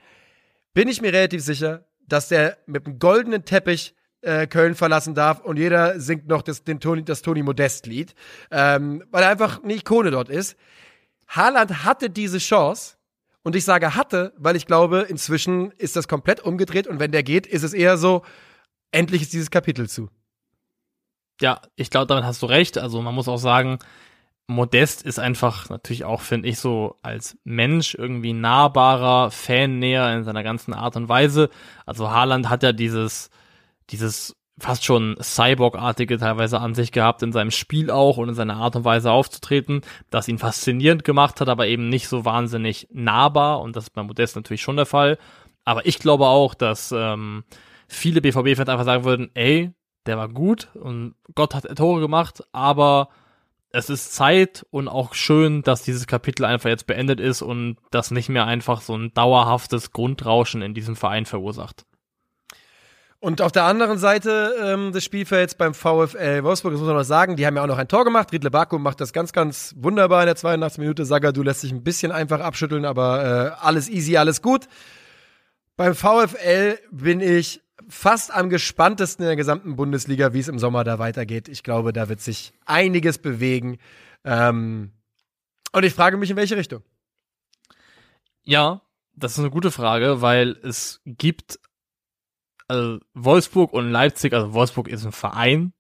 bin ich mir relativ sicher, dass der mit einem goldenen Teppich äh, Köln verlassen darf und jeder singt noch das, den Toni, das Toni Modest-Lied, ähm, weil er einfach eine Ikone dort ist. Haaland hatte diese Chance, und ich sage hatte, weil ich glaube, inzwischen ist das komplett umgedreht und wenn der geht, ist es eher so, endlich ist dieses Kapitel zu. Ja, ich glaube, damit hast du recht. Also man muss auch sagen, Modest ist einfach natürlich auch, finde ich, so als Mensch irgendwie nahbarer, Fannäher in seiner ganzen Art und Weise. Also Haaland hat ja dieses, dieses fast schon Cyborg-artige teilweise an sich gehabt in seinem Spiel auch und in seiner Art und Weise aufzutreten, das ihn faszinierend gemacht hat, aber eben nicht so wahnsinnig nahbar und das ist bei Modest natürlich schon der Fall. Aber ich glaube auch, dass ähm, viele BVB-Fans einfach sagen würden, ey, der war gut und Gott hat Tore gemacht, aber es ist Zeit und auch schön, dass dieses Kapitel einfach jetzt beendet ist und das nicht mehr einfach so ein dauerhaftes Grundrauschen in diesem Verein verursacht. Und auf der anderen Seite ähm, des Spielfelds beim VfL Wolfsburg, das muss man noch sagen, die haben ja auch noch ein Tor gemacht. Riedle Baku macht das ganz, ganz wunderbar in der 82. Minute. Sagadu lässt sich ein bisschen einfach abschütteln, aber äh, alles easy, alles gut. Beim VfL bin ich fast am gespanntesten in der gesamten Bundesliga, wie es im Sommer da weitergeht. Ich glaube, da wird sich einiges bewegen. Ähm, und ich frage mich, in welche Richtung? Ja, das ist eine gute Frage, weil es gibt also Wolfsburg und Leipzig, also Wolfsburg ist ein Verein,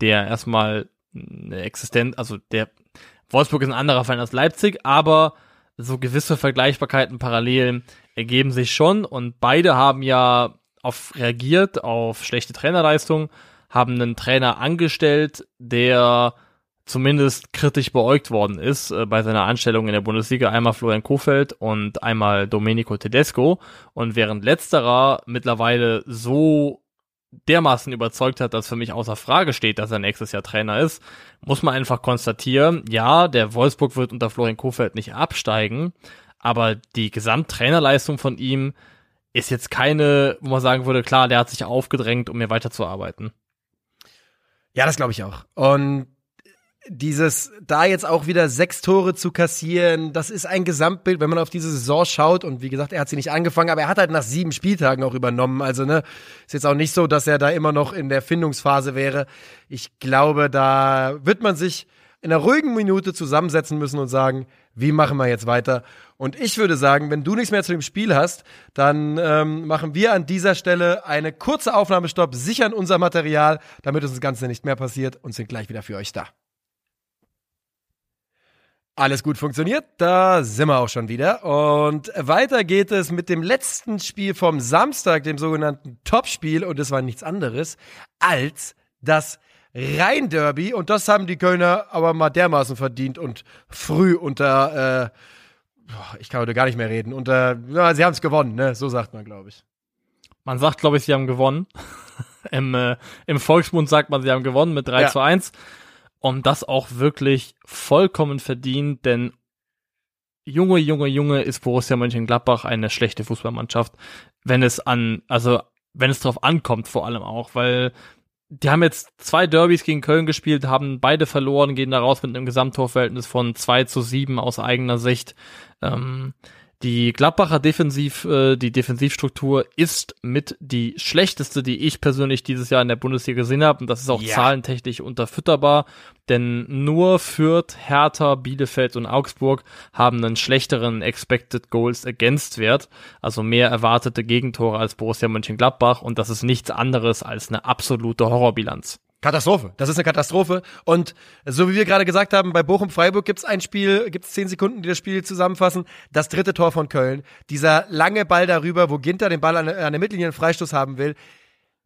der erstmal eine Existenz, also der Wolfsburg ist ein anderer Verein als Leipzig, aber so gewisse Vergleichbarkeiten, Parallelen ergeben sich schon und beide haben ja auf reagiert auf schlechte Trainerleistung, haben einen Trainer angestellt, der zumindest kritisch beäugt worden ist äh, bei seiner Anstellung in der Bundesliga. Einmal Florian Kofeld und einmal Domenico Tedesco. Und während letzterer mittlerweile so dermaßen überzeugt hat, dass für mich außer Frage steht, dass er nächstes Jahr Trainer ist, muss man einfach konstatieren, ja, der Wolfsburg wird unter Florian Kofeld nicht absteigen, aber die Gesamttrainerleistung von ihm ist jetzt keine, wo man sagen würde, klar, der hat sich aufgedrängt, um mir weiterzuarbeiten. Ja, das glaube ich auch. Und dieses, da jetzt auch wieder sechs Tore zu kassieren, das ist ein Gesamtbild, wenn man auf diese Saison schaut. Und wie gesagt, er hat sie nicht angefangen, aber er hat halt nach sieben Spieltagen auch übernommen. Also, ne, ist jetzt auch nicht so, dass er da immer noch in der Findungsphase wäre. Ich glaube, da wird man sich in einer ruhigen Minute zusammensetzen müssen und sagen, wie machen wir jetzt weiter? Und ich würde sagen, wenn du nichts mehr zu dem Spiel hast, dann ähm, machen wir an dieser Stelle eine kurze Aufnahmestopp, sichern unser Material, damit uns das Ganze nicht mehr passiert und sind gleich wieder für euch da. Alles gut funktioniert, da sind wir auch schon wieder. Und weiter geht es mit dem letzten Spiel vom Samstag, dem sogenannten Topspiel. Und es war nichts anderes als das Rhein-Derby. Und das haben die Kölner aber mal dermaßen verdient und früh unter, äh, ich kann heute gar nicht mehr reden, unter, ja, sie haben es gewonnen, ne? So sagt man, glaube ich. Man sagt, glaube ich, sie haben gewonnen. Im, äh, Im Volksmund sagt man, sie haben gewonnen mit 3 ja. zu 1 und das auch wirklich vollkommen verdient, denn Junge, Junge, Junge ist Borussia Mönchengladbach eine schlechte Fußballmannschaft, wenn es an, also wenn es drauf ankommt vor allem auch, weil die haben jetzt zwei Derbys gegen Köln gespielt, haben beide verloren, gehen da raus mit einem Gesamttorverhältnis von 2 zu 7 aus eigener Sicht. Ähm, die Gladbacher Defensiv, äh, die Defensivstruktur ist mit die schlechteste, die ich persönlich dieses Jahr in der Bundesliga gesehen habe. Und das ist auch ja. zahlentechnisch unterfütterbar. Denn nur Fürth, Hertha, Bielefeld und Augsburg haben einen schlechteren Expected Goals Against Wert. Also mehr erwartete Gegentore als Borussia Mönchengladbach. Und das ist nichts anderes als eine absolute Horrorbilanz. Katastrophe. Das ist eine Katastrophe. Und so wie wir gerade gesagt haben, bei Bochum-Freiburg gibt es ein Spiel, gibt es zehn Sekunden, die das Spiel zusammenfassen. Das dritte Tor von Köln. Dieser lange Ball darüber, wo Ginter den Ball an, an der Mittellinie einen Freistoß haben will.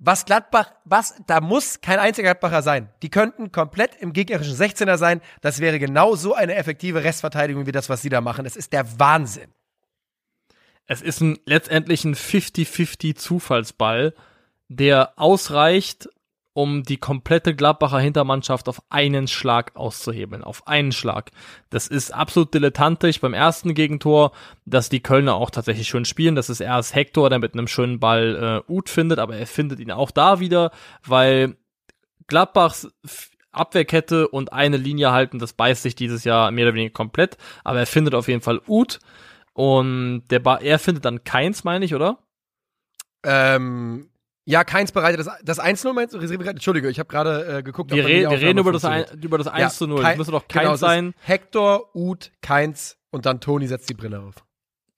Was Gladbach, was, da muss kein einziger Gladbacher sein. Die könnten komplett im gegnerischen 16er sein. Das wäre genau so eine effektive Restverteidigung wie das, was sie da machen. Es ist der Wahnsinn. Es ist ein, letztendlich ein 50-50 Zufallsball, der ausreicht, um die komplette Gladbacher Hintermannschaft auf einen Schlag auszuhebeln. Auf einen Schlag. Das ist absolut dilettantisch beim ersten Gegentor, dass die Kölner auch tatsächlich schön spielen. Das ist erst Hector, der mit einem schönen Ball äh, Ut findet, aber er findet ihn auch da wieder, weil Gladbachs Abwehrkette und eine Linie halten, das beißt sich dieses Jahr mehr oder weniger komplett, aber er findet auf jeden Fall Ut und der ba er findet dann keins, meine ich, oder? Ähm, ja, keins bereitet das, das 1-0, Entschuldige, ich habe gerade äh, geguckt. Wir, re wir reden über das, ein, über das 1 zu 0. Ja, müsste doch keins genau, sein. Hector, Uth, Keins und dann Toni setzt die Brille auf.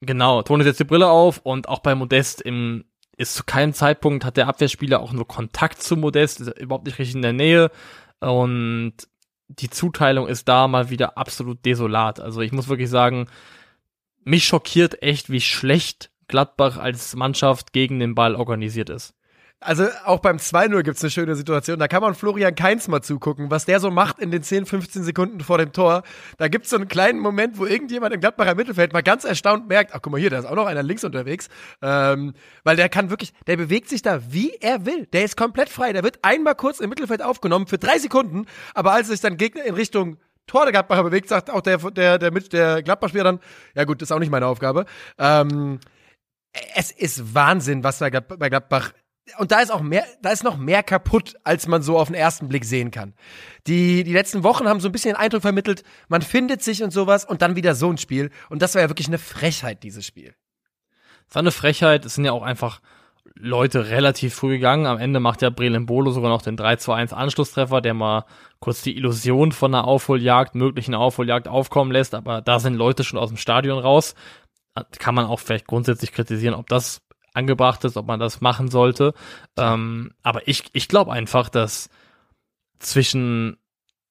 Genau, Toni setzt die Brille auf und auch bei Modest im, ist zu keinem Zeitpunkt hat der Abwehrspieler auch nur Kontakt zu Modest, ist überhaupt nicht richtig in der Nähe und die Zuteilung ist da mal wieder absolut desolat. Also ich muss wirklich sagen, mich schockiert echt, wie schlecht Gladbach als Mannschaft gegen den Ball organisiert ist. Also auch beim 2-0 gibt's eine schöne Situation. Da kann man Florian Keins mal zugucken, was der so macht in den 10, 15 Sekunden vor dem Tor. Da gibt's so einen kleinen Moment, wo irgendjemand im Gladbacher Mittelfeld mal ganz erstaunt merkt, ach guck mal hier, da ist auch noch einer links unterwegs. Ähm, weil der kann wirklich, der bewegt sich da wie er will. Der ist komplett frei. Der wird einmal kurz im Mittelfeld aufgenommen für drei Sekunden, aber als sich dann Gegner in Richtung Tor der Gladbacher bewegt, sagt auch der, der, der, der, der Gladbach-Spieler dann, ja gut, das ist auch nicht meine Aufgabe. Ähm, es ist Wahnsinn, was da bei Gladbach und da ist auch mehr, da ist noch mehr kaputt, als man so auf den ersten Blick sehen kann. Die, die letzten Wochen haben so ein bisschen den Eindruck vermittelt, man findet sich und sowas und dann wieder so ein Spiel. Und das war ja wirklich eine Frechheit, dieses Spiel. Es war eine Frechheit, es sind ja auch einfach Leute relativ früh gegangen. Am Ende macht ja Brelembolo sogar noch den 3 zu 1 Anschlusstreffer, der mal kurz die Illusion von einer Aufholjagd, möglichen Aufholjagd aufkommen lässt, aber da sind Leute schon aus dem Stadion raus. Kann man auch vielleicht grundsätzlich kritisieren, ob das angebracht ist, ob man das machen sollte. Ähm, aber ich, ich glaube einfach, dass zwischen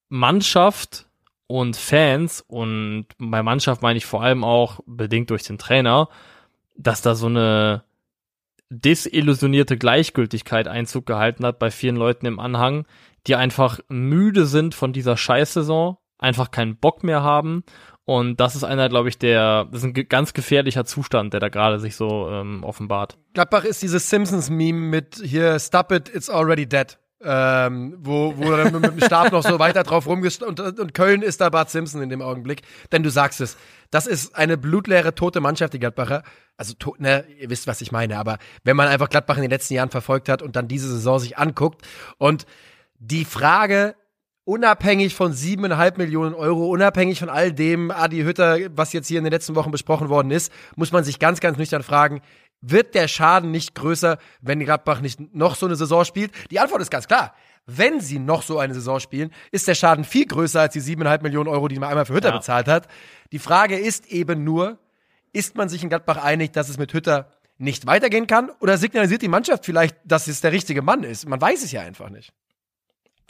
Mannschaft und Fans und bei Mannschaft meine ich vor allem auch bedingt durch den Trainer, dass da so eine desillusionierte Gleichgültigkeit Einzug gehalten hat bei vielen Leuten im Anhang, die einfach müde sind von dieser Scheißsaison, einfach keinen Bock mehr haben und das ist einer, glaube ich, der, das ist ein ganz gefährlicher Zustand, der da gerade sich so ähm, offenbart. Gladbach ist dieses Simpsons-Meme mit hier, stop it, it's already dead. ähm, wo, wo dann mit dem Stab noch so weiter drauf rumgest und, und Köln ist da Bart Simpson in dem Augenblick. Denn du sagst es, das ist eine blutleere, tote Mannschaft, die Gladbacher. Also, ne, ihr wisst, was ich meine, aber wenn man einfach Gladbach in den letzten Jahren verfolgt hat und dann diese Saison sich anguckt und die Frage, unabhängig von siebeneinhalb Millionen Euro, unabhängig von all dem, Adi Hütter, was jetzt hier in den letzten Wochen besprochen worden ist, muss man sich ganz, ganz nüchtern fragen, wird der Schaden nicht größer, wenn Gladbach nicht noch so eine Saison spielt? Die Antwort ist ganz klar. Wenn sie noch so eine Saison spielen, ist der Schaden viel größer als die siebeneinhalb Millionen Euro, die man einmal für Hütter ja. bezahlt hat. Die Frage ist eben nur, ist man sich in Gladbach einig, dass es mit Hütter nicht weitergehen kann? Oder signalisiert die Mannschaft vielleicht, dass es der richtige Mann ist? Man weiß es ja einfach nicht.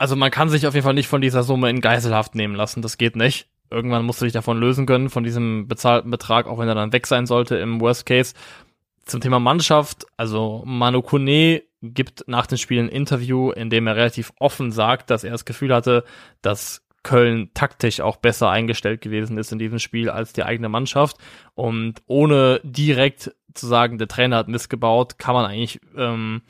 Also man kann sich auf jeden Fall nicht von dieser Summe in Geiselhaft nehmen lassen. Das geht nicht. Irgendwann musst du dich davon lösen können, von diesem bezahlten Betrag, auch wenn er dann weg sein sollte im Worst Case. Zum Thema Mannschaft, also Manu Kone gibt nach dem Spiel ein Interview, in dem er relativ offen sagt, dass er das Gefühl hatte, dass Köln taktisch auch besser eingestellt gewesen ist in diesem Spiel als die eigene Mannschaft. Und ohne direkt zu sagen, der Trainer hat missgebaut, kann man eigentlich ähm,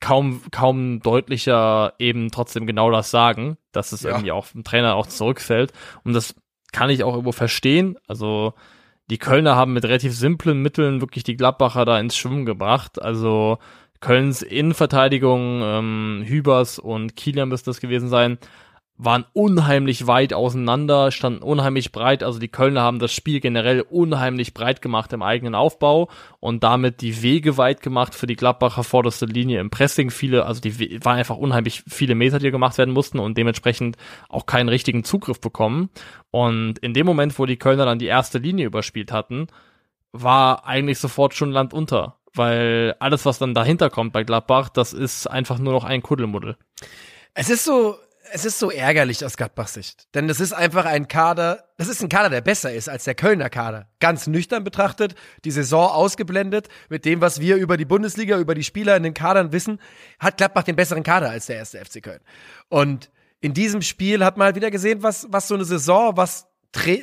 kaum, kaum deutlicher eben trotzdem genau das sagen, dass es ja. irgendwie auch dem Trainer auch zurückfällt. Und das kann ich auch irgendwo verstehen. Also die Kölner haben mit relativ simplen Mitteln wirklich die Gladbacher da ins Schwimmen gebracht. Also Kölns Innenverteidigung, ähm, Hübers und Kilian müsste das gewesen sein, waren unheimlich weit auseinander, standen unheimlich breit. Also die Kölner haben das Spiel generell unheimlich breit gemacht im eigenen Aufbau und damit die Wege weit gemacht für die Gladbacher vorderste Linie im Pressing. Viele, also die waren einfach unheimlich viele Meter, die gemacht werden mussten und dementsprechend auch keinen richtigen Zugriff bekommen. Und in dem Moment, wo die Kölner dann die erste Linie überspielt hatten, war eigentlich sofort schon Land unter. Weil alles, was dann dahinter kommt bei Gladbach, das ist einfach nur noch ein Kuddelmuddel. Es ist so, es ist so ärgerlich aus Gladbachs Sicht. Denn das ist einfach ein Kader, das ist ein Kader, der besser ist als der Kölner Kader. Ganz nüchtern betrachtet, die Saison ausgeblendet, mit dem, was wir über die Bundesliga, über die Spieler in den Kadern wissen, hat Gladbach den besseren Kader als der erste FC Köln. Und in diesem Spiel hat man halt wieder gesehen, was, was so eine Saison, was,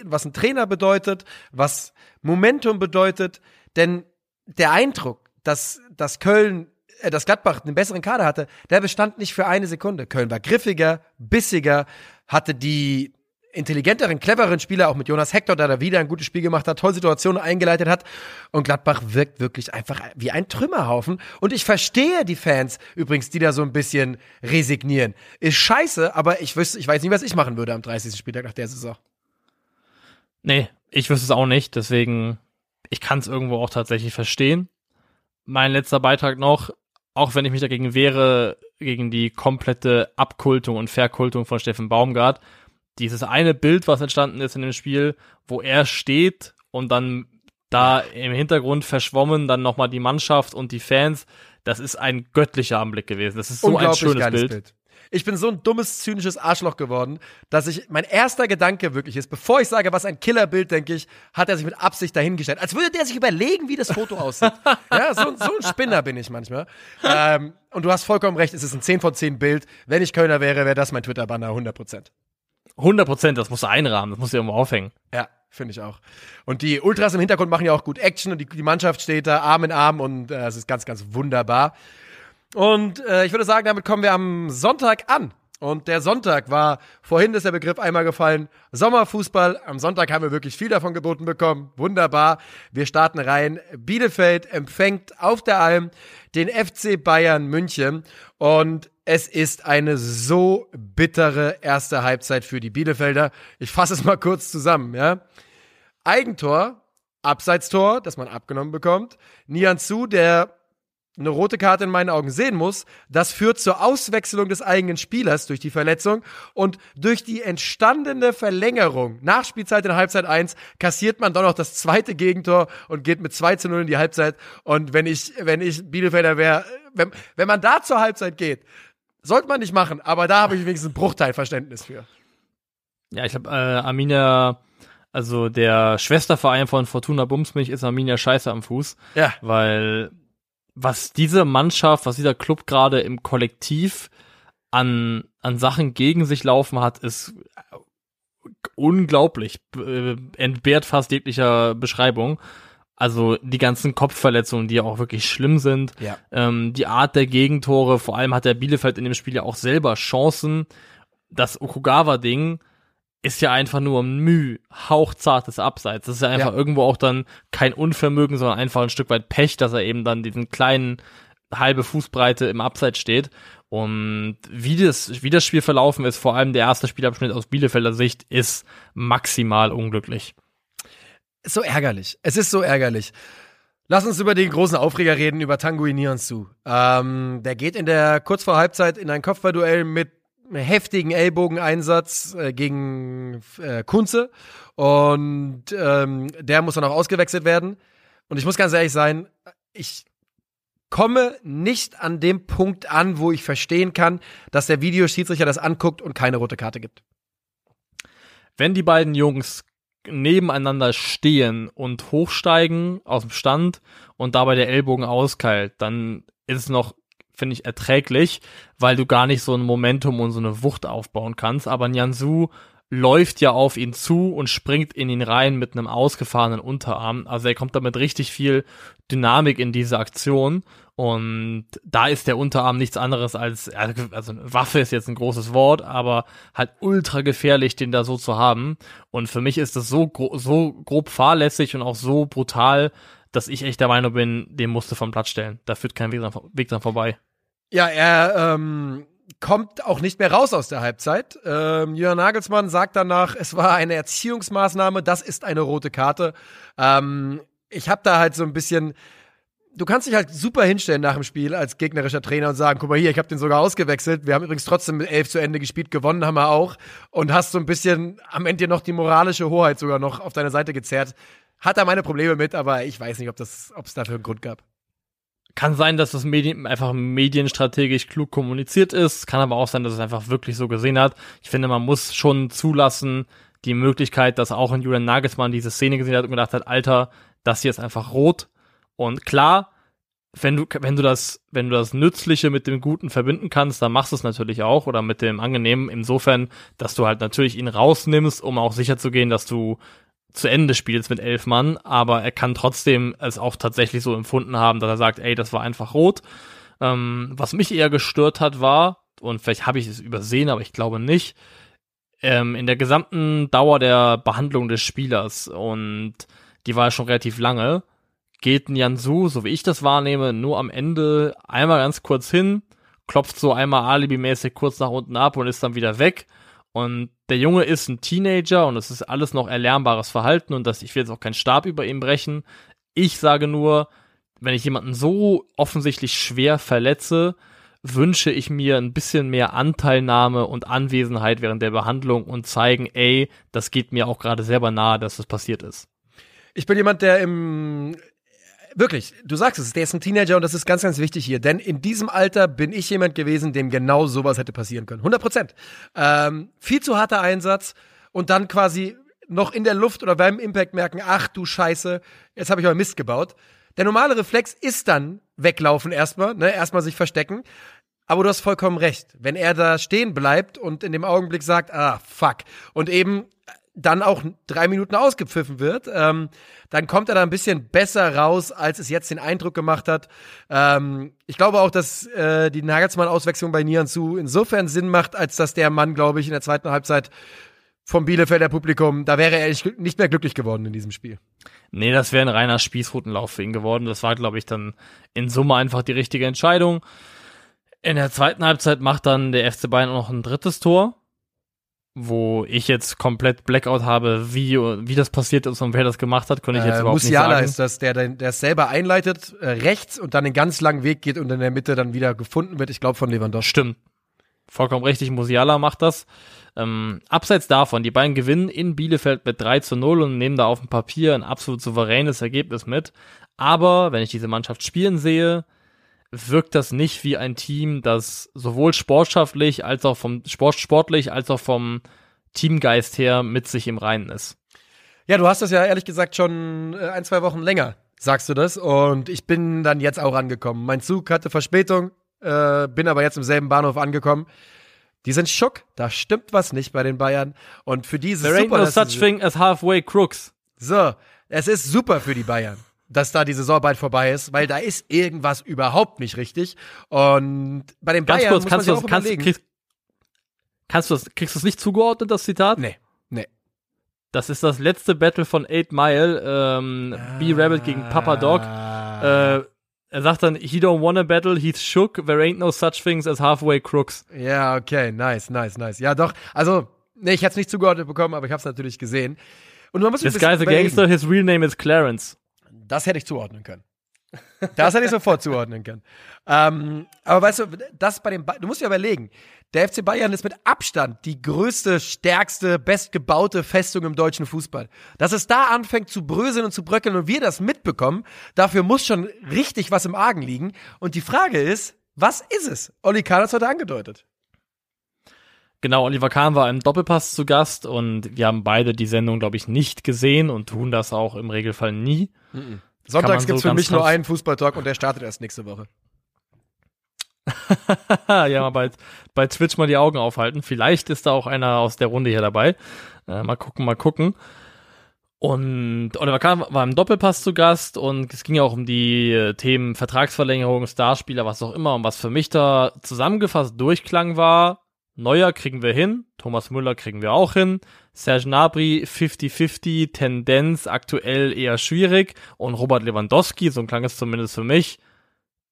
was ein Trainer bedeutet, was Momentum bedeutet. Denn der Eindruck, dass, dass Köln dass Gladbach einen besseren Kader hatte, der bestand nicht für eine Sekunde. Köln war griffiger, bissiger, hatte die intelligenteren, cleveren Spieler, auch mit Jonas Hector, der da wieder ein gutes Spiel gemacht hat, tolle Situationen eingeleitet hat. Und Gladbach wirkt wirklich einfach wie ein Trümmerhaufen. Und ich verstehe die Fans übrigens, die da so ein bisschen resignieren. Ist scheiße, aber ich wüsste, ich weiß nicht, was ich machen würde am 30. Spieltag nach der Saison. Nee, ich wüsste es auch nicht. Deswegen, ich kann es irgendwo auch tatsächlich verstehen. Mein letzter Beitrag noch auch wenn ich mich dagegen wehre, gegen die komplette Abkultung und Verkultung von Steffen Baumgart, dieses eine Bild, was entstanden ist in dem Spiel, wo er steht und dann da im Hintergrund verschwommen dann nochmal die Mannschaft und die Fans, das ist ein göttlicher Anblick gewesen. Das ist so ein schönes Bild. Bild. Ich bin so ein dummes, zynisches Arschloch geworden, dass ich, mein erster Gedanke wirklich ist, bevor ich sage, was ein Killerbild, denke ich, hat er sich mit Absicht dahingestellt. Als würde der sich überlegen, wie das Foto aussieht. ja, so, so ein Spinner bin ich manchmal. Ähm, und du hast vollkommen recht, es ist ein 10 von 10 Bild. Wenn ich Kölner wäre, wäre das mein Twitter-Banner, 100 Prozent. 100 Prozent, das musst du einrahmen, das musst du irgendwo aufhängen. Ja, finde ich auch. Und die Ultras im Hintergrund machen ja auch gut Action und die, die Mannschaft steht da Arm in Arm und äh, es ist ganz, ganz wunderbar. Und äh, ich würde sagen, damit kommen wir am Sonntag an. Und der Sonntag war, vorhin ist der Begriff einmal gefallen, Sommerfußball. Am Sonntag haben wir wirklich viel davon geboten bekommen. Wunderbar. Wir starten rein. Bielefeld empfängt auf der Alm den FC Bayern München. Und es ist eine so bittere erste Halbzeit für die Bielefelder. Ich fasse es mal kurz zusammen, ja. Eigentor, Abseitstor, das man abgenommen bekommt. Nian der eine rote Karte in meinen Augen sehen muss. Das führt zur Auswechslung des eigenen Spielers durch die Verletzung und durch die entstandene Verlängerung nach Spielzeit in Halbzeit 1 kassiert man dann noch das zweite Gegentor und geht mit 2 zu 0 in die Halbzeit. Und wenn ich, wenn ich Bielefelder wäre, wenn, wenn man da zur Halbzeit geht, sollte man nicht machen, aber da habe ich wenigstens einen Bruchteil Verständnis für. Ja, ich habe äh, Arminia also der Schwesterverein von Fortuna Bumsmich ist Arminia Scheiße am Fuß. Ja. Weil was diese Mannschaft, was dieser Club gerade im Kollektiv an, an Sachen gegen sich laufen hat, ist unglaublich, äh, entbehrt fast jeglicher Beschreibung. Also die ganzen Kopfverletzungen, die ja auch wirklich schlimm sind. Ja. Ähm, die Art der Gegentore, vor allem hat der Bielefeld in dem Spiel ja auch selber Chancen. Das Okugawa-Ding ist ja einfach nur ein Müh, hauchzartes Abseits. Das ist ja einfach Ja. irgendwo auch dann kein Unvermögen, sondern einfach ein Stück weit Pech, dass er eben dann diesen kleinen halbe Fußbreite im Abseits steht. Und wie das, wie das Spiel verlaufen ist, vor allem der erste Spielabschnitt aus Bielefelder Sicht, ist maximal unglücklich. So ärgerlich. Es ist so ärgerlich. Lass uns über den großen Aufreger reden, über Tanguy Nianzou. Ähm, der geht in der kurz vor Halbzeit in ein Kopfballduell mit heftigen Ellbogeneinsatz äh, gegen äh, Kunze und ähm, der muss dann auch ausgewechselt werden. Und ich muss ganz ehrlich sein, ich komme nicht an dem Punkt an, wo ich verstehen kann, dass der Videoschiedsrichter das anguckt und keine rote Karte gibt. Wenn die beiden Jungs nebeneinander stehen und hochsteigen aus dem Stand und dabei der Ellbogen auskeilt, dann ist es noch, finde ich, erträglich, weil du gar nicht so ein Momentum und so eine Wucht aufbauen kannst. Aber Nyansu läuft ja auf ihn zu und springt in ihn rein mit einem ausgefahrenen Unterarm. Also er kommt damit richtig viel Dynamik in diese Aktion. Und da ist der Unterarm nichts anderes als, also eine Waffe ist jetzt ein großes Wort, aber halt ultra gefährlich, den da so zu haben. Und für mich ist das so, gro so grob fahrlässig und auch so brutal, dass ich echt der Meinung bin, den musste vom Platz stellen. Da führt kein Weg dran, Weg dran vorbei. Ja, er ähm, kommt auch nicht mehr raus aus der Halbzeit. Ähm, Jürgen Nagelsmann sagt danach, es war eine Erziehungsmaßnahme, das ist eine rote Karte. Ähm, ich habe da halt so ein bisschen du kannst dich halt super hinstellen nach dem Spiel als gegnerischer Trainer und sagen, guck mal hier, ich habe den sogar ausgewechselt. Wir haben übrigens trotzdem mit elf zu Ende gespielt, gewonnen haben wir auch und hast so ein bisschen am Ende noch die moralische Hoheit sogar noch auf deine Seite gezerrt. Hat da meine Probleme mit, aber ich weiß nicht, ob es dafür einen Grund gab. Kann sein, dass das Medien, einfach medienstrategisch klug kommuniziert ist. Kann aber auch sein, dass es einfach wirklich so gesehen hat. Ich finde, man muss schon zulassen, die Möglichkeit, dass auch ein Julian Nagelsmann diese Szene gesehen hat und gedacht hat, Alter, das hier ist einfach rot. Und klar, wenn du, wenn du das, wenn du das Nützliche mit dem Guten verbinden kannst, dann machst du es natürlich auch oder mit dem Angenehmen insofern, dass du halt natürlich ihn rausnimmst, um auch sicher zu gehen, dass du zu Ende spielst mit elf Mann, aber er kann trotzdem es auch tatsächlich so empfunden haben, dass er sagt, ey, das war einfach rot. Ähm, was mich eher gestört hat, war, und vielleicht habe ich es übersehen, aber ich glaube nicht, ähm, in der gesamten Dauer der Behandlung des Spielers, und die war schon relativ lange, geht Nyansu, so wie ich das wahrnehme, nur am Ende einmal ganz kurz hin, klopft so einmal alibimäßig kurz nach unten ab und ist dann wieder weg. Und der Junge ist ein Teenager und es ist alles noch erlernbares Verhalten und das, ich will jetzt auch keinen Stab über ihm brechen. Ich sage nur, wenn ich jemanden so offensichtlich schwer verletze, wünsche ich mir ein bisschen mehr Anteilnahme und Anwesenheit während der Behandlung und zeigen, ey, das geht mir auch gerade selber nahe, dass das passiert ist. Ich bin jemand, der im wirklich, du sagst es, der ist ein Teenager und das ist ganz, ganz wichtig hier. Denn in diesem Alter bin ich jemand gewesen, dem genau sowas hätte passieren können. 100 Prozent. Ähm, viel zu harter Einsatz und dann quasi noch in der Luft oder beim Impact merken, ach du Scheiße, jetzt habe ich aber Mist gebaut. Der normale Reflex ist dann weglaufen erstmal, ne, erstmal sich verstecken. Aber du hast vollkommen recht. Wenn er da stehen bleibt und in dem Augenblick sagt, ah, fuck, und eben dann auch drei Minuten ausgepfiffen wird, ähm, dann kommt er da ein bisschen besser raus, als es jetzt den Eindruck gemacht hat. Ähm, ich glaube auch, dass äh, die Nagelsmann-Auswechslung bei Nianzu insofern Sinn macht, als dass der Mann, glaube ich, in der zweiten Halbzeit vom Bielefelder Publikum, da wäre er nicht mehr glücklich geworden in diesem Spiel. Nee, das wäre ein reiner Spießrutenlauf für ihn geworden. Das war, glaube ich, dann in Summe einfach die richtige Entscheidung. In der zweiten Halbzeit macht dann der FC Bayern auch noch ein drittes Tor wo ich jetzt komplett Blackout habe, wie, wie das passiert ist und wer das gemacht hat, konnte ich jetzt äh, überhaupt Musiala nicht sagen. ist das, der der es selber einleitet, äh, rechts und dann den ganz langen Weg geht und in der Mitte dann wieder gefunden wird, ich glaube von Lewandowski. Stimmt. Vollkommen richtig, Musiala macht das. Ähm, abseits davon, die beiden gewinnen in Bielefeld mit 3 zu 0 und nehmen da auf dem Papier ein absolut souveränes Ergebnis mit. Aber wenn ich diese Mannschaft spielen sehe, wirkt das nicht wie ein Team, das sowohl sportschaftlich als auch vom Sport, sportlich als auch vom Teamgeist her mit sich im Reinen ist. Ja, du hast das ja ehrlich gesagt schon äh, ein, zwei Wochen länger, sagst du das. Und ich bin dann jetzt auch angekommen. Mein Zug hatte Verspätung, äh, bin aber jetzt im selben Bahnhof angekommen. Die sind schock, da stimmt was nicht bei den Bayern. Und für diese There ain't super, no such thing as halfway crooks. So, es ist super für die Bayern. Dass da die Saison bald vorbei ist, weil da ist irgendwas überhaupt nicht richtig. Und bei den Ganz Bayern kurz, muss kannst man du sich das, auch kannst, kriegst, kannst du das, kriegst du es nicht zugeordnet, das Zitat? nee, nee. Das ist das letzte Battle von 8 Mile, ähm, B-Rabbit gegen Papa Dog. Ah. Äh, er sagt dann, he don't wanna battle, he's shook, there ain't no such things as halfway crooks. Ja, okay, nice, nice, nice. Ja, doch, also, nee, ich hätte es nicht zugeordnet bekommen, aber ich habe es natürlich gesehen. Und man muss This guy's a gangster, his real name is Clarence. Das hätte ich zuordnen können. Das hätte ich sofort zuordnen können. Ähm, aber weißt du, das bei den ba du musst dir überlegen, der FC Bayern ist mit Abstand die größte, stärkste, bestgebaute Festung im deutschen Fußball. Dass es da anfängt zu bröseln und zu bröckeln und wir das mitbekommen, dafür muss schon richtig was im Argen liegen. Und die Frage ist, was ist es? Olli Kahn hat es heute angedeutet. Genau, Oliver Kahn war im Doppelpass zu Gast und wir haben beide die Sendung, glaube ich, nicht gesehen und tun das auch im Regelfall nie. Sonntags so gibt's für mich nur einen Fußballtalk und der startet erst nächste Woche. ja, mal bei, bei Twitch mal die Augen aufhalten. Vielleicht ist da auch einer aus der Runde hier dabei. Äh, mal gucken, mal gucken. Und Oliver Kahn war im Doppelpass zu Gast und es ging ja auch um die äh, Themen Vertragsverlängerung, Starspieler, was auch immer. Und was für mich da zusammengefasst durchklang war, Neuer kriegen wir hin, Thomas Müller kriegen wir auch hin, Serge Gnabry 50-50, Tendenz aktuell eher schwierig und Robert Lewandowski, so klang es zumindest für mich,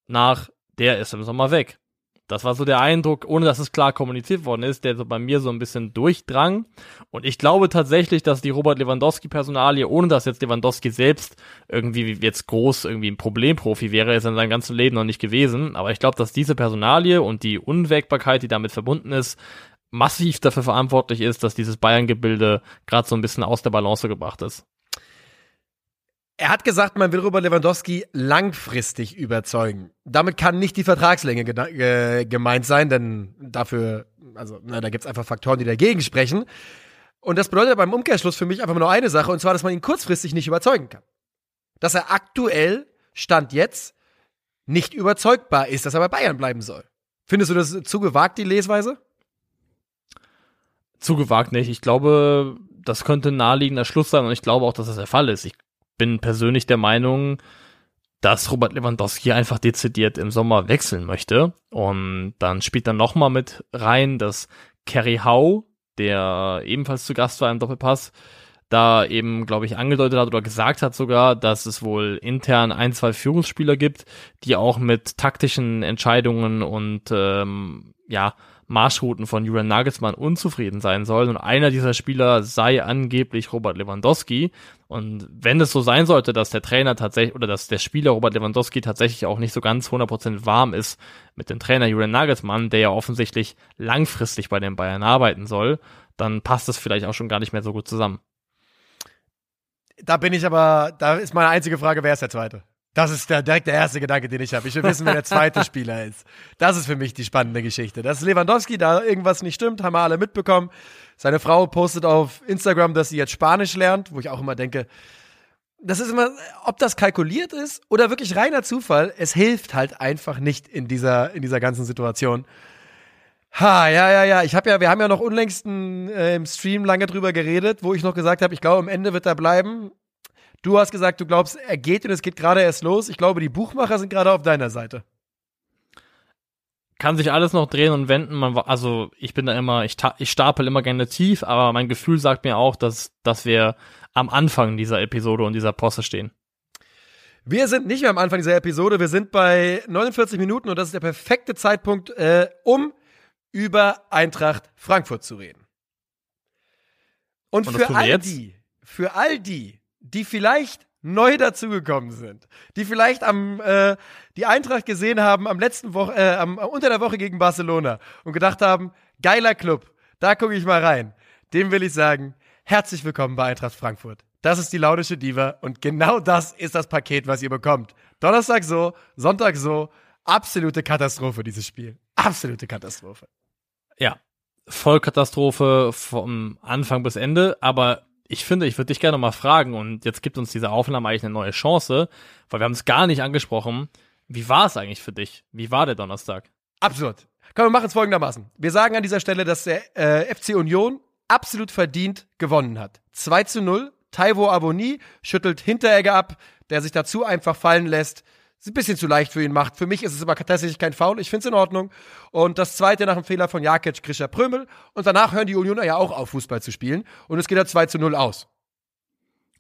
nach der ist im Sommer weg. Das war so der Eindruck, ohne dass es klar kommuniziert worden ist, der so bei mir so ein bisschen durchdrang. Und ich glaube tatsächlich, dass die Robert Lewandowski-Personalie, ohne dass jetzt Lewandowski selbst irgendwie jetzt groß irgendwie ein Problemprofi wäre, ist in seinem ganzen Leben noch nicht gewesen. Aber ich glaube, dass diese Personalie und die Unwägbarkeit, die damit verbunden ist, massiv dafür verantwortlich ist, dass dieses Bayern-Gebilde gerade so ein bisschen aus der Balance gebracht ist. Er hat gesagt, man will Robert Lewandowski langfristig überzeugen. Damit kann nicht die Vertragslänge ge gemeint sein, denn dafür, also na, da gibt's einfach Faktoren, die dagegen sprechen. Und das bedeutet beim Umkehrschluss für mich einfach nur eine Sache, und zwar, dass man ihn kurzfristig nicht überzeugen kann. Dass er aktuell, Stand jetzt, nicht überzeugbar ist, dass er bei Bayern bleiben soll. Findest du das zu gewagt, die Lesweise? Zu gewagt nicht. Ich glaube, das könnte ein naheliegender Schluss sein und ich glaube auch, dass das der Fall ist. Ich bin persönlich der Meinung, dass Robert Lewandowski einfach dezidiert im Sommer wechseln möchte. Und dann spielt dann nochmal mit rein, dass Kerry Howe, der ebenfalls zu Gast war im Doppelpass, da eben, glaube ich, angedeutet hat oder gesagt hat sogar, dass es wohl intern ein, zwei Führungsspieler gibt, die auch mit taktischen Entscheidungen und ähm, ja, Marschrouten von Julian Nagelsmann unzufrieden sein sollen. Und einer dieser Spieler sei angeblich Robert Lewandowski. Und wenn es so sein sollte, dass der Trainer tatsächlich oder dass der Spieler Robert Lewandowski tatsächlich auch nicht so ganz 100% warm ist mit dem Trainer Julian Nagelsmann, der ja offensichtlich langfristig bei den Bayern arbeiten soll, dann passt es vielleicht auch schon gar nicht mehr so gut zusammen. Da bin ich aber, da ist meine einzige Frage, wer ist der Zweite? Das ist der, direkt der erste Gedanke, den ich habe. Ich will wissen, wer der zweite Spieler ist. Das ist für mich die spannende Geschichte. Dass Lewandowski da irgendwas nicht stimmt, haben wir alle mitbekommen. Seine Frau postet auf Instagram, dass sie jetzt Spanisch lernt, wo ich auch immer denke, das ist immer, ob das kalkuliert ist oder wirklich reiner Zufall, es hilft halt einfach nicht in dieser, in dieser ganzen Situation. Ha, ja, ja, ja. Ich habe ja, wir haben ja noch unlängst äh, im Stream lange drüber geredet, wo ich noch gesagt habe, ich glaube, am Ende wird er bleiben. Du hast gesagt, du glaubst, er geht und es geht gerade erst los. Ich glaube, die Buchmacher sind gerade auf deiner Seite. Kann sich alles noch drehen und wenden. Man, also ich bin da immer, ich, ich stapel immer gerne tief, aber mein Gefühl sagt mir auch, dass, dass wir am Anfang dieser Episode und dieser Posse stehen. Wir sind nicht mehr am Anfang dieser Episode. Wir sind bei 49 Minuten und das ist der perfekte Zeitpunkt, äh, um über Eintracht Frankfurt zu reden. Und, Und für all die, für all die, die vielleicht neu dazugekommen sind, die vielleicht am äh, die Eintracht gesehen haben am letzten Woche, äh, am, unter der Woche gegen Barcelona und gedacht haben, geiler Club, da gucke ich mal rein. Dem will ich sagen, herzlich willkommen bei Eintracht Frankfurt. Das ist die laudische Diva und genau das ist das Paket, was ihr bekommt. Donnerstag so, Sonntag so, absolute Katastrophe dieses Spiel. Absolute Katastrophe. Ja, Vollkatastrophe vom Anfang bis Ende, aber ich finde, ich würde dich gerne mal fragen und jetzt gibt uns diese Aufnahme eigentlich eine neue Chance, weil wir haben es gar nicht angesprochen. Wie war es eigentlich für dich? Wie war der Donnerstag? Absurd. Komm, wir machen es folgendermaßen. Wir sagen an dieser Stelle, dass der äh, FC Union absolut verdient gewonnen hat. 2 zu 0. Taiwo Aboni schüttelt Hinteregger ab. der sich dazu einfach fallen lässt, ist ein bisschen zu leicht für ihn macht. Für mich ist es aber tatsächlich kein Foul. Ich finde es in Ordnung. Und das zweite nach dem Fehler von Jakic, Grisha Prömel. Und danach hören die Unioner ja auch auf, Fußball zu spielen. Und es geht ja 2 zu 0 aus.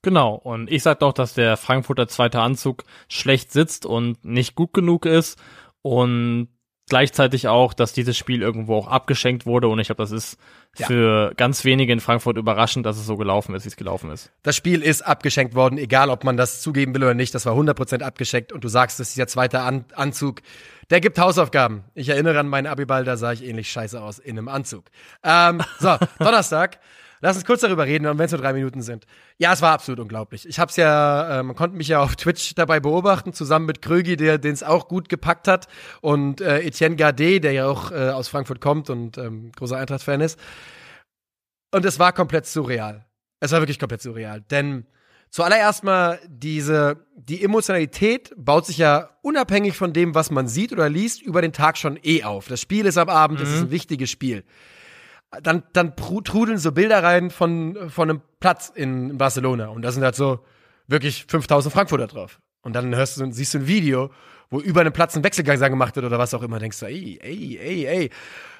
Genau, und ich sag doch, dass der Frankfurter zweite Anzug schlecht sitzt und nicht gut genug ist. Und gleichzeitig auch, dass dieses Spiel irgendwo auch abgeschenkt wurde und ich glaube, das ist ja. für ganz wenige in Frankfurt überraschend, dass es so gelaufen ist, wie es gelaufen ist. Das Spiel ist abgeschenkt worden, egal ob man das zugeben will oder nicht, das war 100% abgeschenkt und du sagst, das ist der zweite An Anzug, der gibt Hausaufgaben. Ich erinnere an meinen Abiball, da sah ich ähnlich scheiße aus in einem Anzug. Ähm, so, Donnerstag. Lass uns kurz darüber reden, wenn es nur drei Minuten sind. Ja, es war absolut unglaublich. Ich hab's ja, äh, man konnte mich ja auf Twitch dabei beobachten, zusammen mit Krögi, der den es auch gut gepackt hat, und äh, Etienne Gardet, der ja auch äh, aus Frankfurt kommt und ähm, großer Eintracht-Fan ist. Und es war komplett surreal. Es war wirklich komplett surreal. Denn zuallererst mal diese, die Emotionalität baut sich ja unabhängig von dem, was man sieht oder liest, über den Tag schon eh auf. Das Spiel ist am Abend, mhm. es ist ein wichtiges Spiel dann, dann trudeln so Bilder rein von, von einem Platz in Barcelona. Und da sind halt so wirklich 5000 Frankfurter drauf. Und dann hörst du, siehst du ein Video, wo über einem Platz ein Wechselgang gemacht wird oder was auch immer. Denkst du, ey, ey, ey, ey.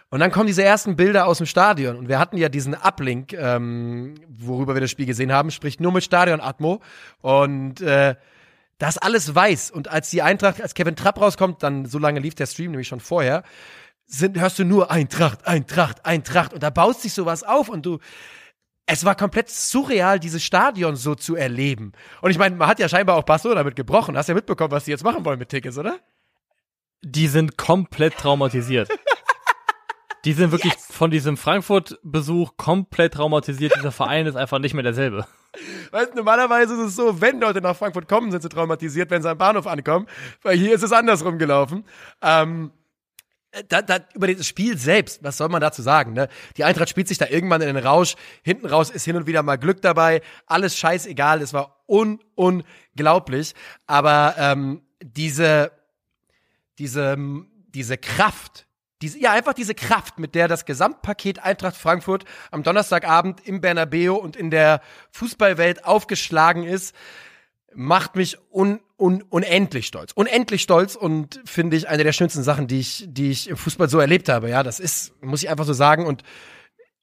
Und dann kommen diese ersten Bilder aus dem Stadion. Und wir hatten ja diesen Uplink, ähm, worüber wir das Spiel gesehen haben, spricht nur mit Stadion-Atmo. Und äh, das alles weiß. Und als die Eintracht, als Kevin Trapp rauskommt, dann so lange lief der Stream nämlich schon vorher, sind, hörst du nur Eintracht, Eintracht, Eintracht und da baut sich sowas auf und du, es war komplett surreal, dieses Stadion so zu erleben. Und ich meine, man hat ja scheinbar auch Barcelona damit gebrochen. Hast ja mitbekommen, was die jetzt machen wollen mit Tickets, oder? Die sind komplett traumatisiert. die sind wirklich yes. von diesem Frankfurt-Besuch komplett traumatisiert. Dieser Verein ist einfach nicht mehr derselbe. Weißt, normalerweise ist es so, wenn Leute nach Frankfurt kommen, sind sie traumatisiert, wenn sie am Bahnhof ankommen. Weil hier ist es andersrum gelaufen. Ähm, da, da, über das Spiel selbst, was soll man dazu sagen? Ne? Die Eintracht spielt sich da irgendwann in den Rausch. Hinten raus ist hin und wieder mal Glück dabei. Alles scheißegal. Es war un unglaublich. Aber ähm, diese, diese, diese Kraft, diese, ja, einfach diese Kraft, mit der das Gesamtpaket Eintracht Frankfurt am Donnerstagabend im Bernabeu und in der Fußballwelt aufgeschlagen ist, macht mich un, un, unendlich stolz. Unendlich stolz und finde ich eine der schönsten Sachen, die ich, die ich im Fußball so erlebt habe. Ja, das ist, muss ich einfach so sagen. Und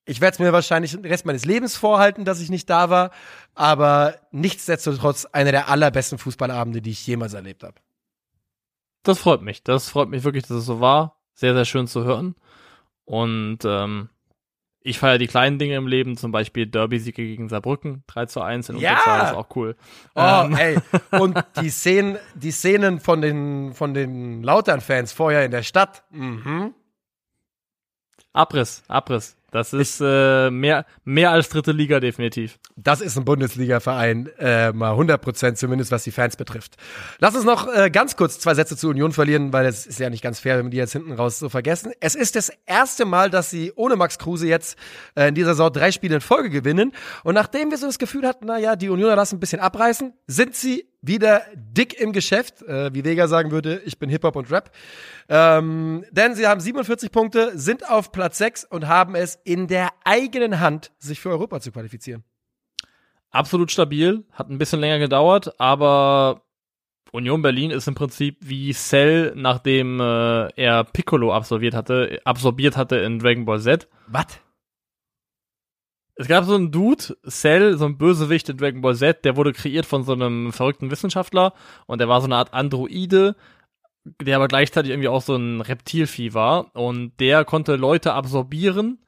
ich werde es mir wahrscheinlich den Rest meines Lebens vorhalten, dass ich nicht da war. Aber nichtsdestotrotz einer der allerbesten Fußballabende, die ich jemals erlebt habe. Das freut mich. Das freut mich wirklich, dass es so war. Sehr, sehr schön zu hören. Und ähm, ich feiere die kleinen Dinge im Leben, zum Beispiel Derby-Siege gegen Saarbrücken, 3 zu 1 in ja! Unterzahl, ist auch cool. Oh, ähm. ey. Und die Szenen, die Szenen von den, von den Lautern-Fans vorher in der Stadt. Mhm. Abriss, Abriss. Das ist äh, mehr, mehr als dritte Liga definitiv. Das ist ein Bundesliga-Verein, äh, mal 100 Prozent zumindest, was die Fans betrifft. Lass uns noch äh, ganz kurz zwei Sätze zur Union verlieren, weil es ist ja nicht ganz fair, wenn wir die jetzt hinten raus so vergessen. Es ist das erste Mal, dass sie ohne Max Kruse jetzt äh, in dieser Saison drei Spiele in Folge gewinnen. Und nachdem wir so das Gefühl hatten, na ja, die Unioner lassen ein bisschen abreißen, sind sie wieder dick im Geschäft, äh, wie Vega sagen würde, ich bin Hip-Hop und Rap. Ähm, denn sie haben 47 Punkte, sind auf Platz 6 und haben es in der eigenen Hand, sich für Europa zu qualifizieren. Absolut stabil, hat ein bisschen länger gedauert, aber Union Berlin ist im Prinzip wie Cell, nachdem äh, er Piccolo absolviert hatte, absorbiert hatte in Dragon Ball Z. Was? Es gab so einen Dude, Cell, so ein Bösewicht in Dragon Ball Z, der wurde kreiert von so einem verrückten Wissenschaftler und der war so eine Art Androide, der aber gleichzeitig irgendwie auch so ein Reptilvieh war und der konnte Leute absorbieren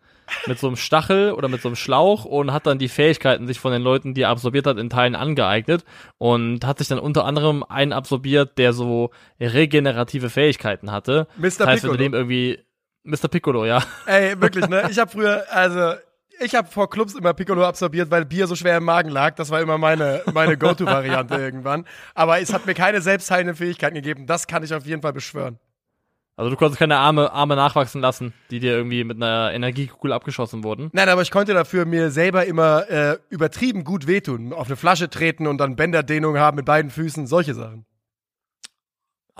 mit so einem Stachel oder mit so einem Schlauch und hat dann die Fähigkeiten sich von den Leuten, die er absorbiert hat, in Teilen angeeignet und hat sich dann unter anderem einen absorbiert, der so regenerative Fähigkeiten hatte. Mr. Das heißt, Piccolo. wenn du dem irgendwie Mr. Piccolo, ja. Ey, wirklich, ne? Ich habe früher, also ich habe vor Clubs immer Piccolo absorbiert, weil Bier so schwer im Magen lag. Das war immer meine, meine Go-To-Variante irgendwann. Aber es hat mir keine selbstheilenden Fähigkeiten gegeben. Das kann ich auf jeden Fall beschwören. Also du konntest keine Arme, Arme nachwachsen lassen, die dir irgendwie mit einer Energiekugel abgeschossen wurden. Nein, aber ich konnte dafür mir selber immer äh, übertrieben gut wehtun. Auf eine Flasche treten und dann Bänderdehnung haben mit beiden Füßen, solche Sachen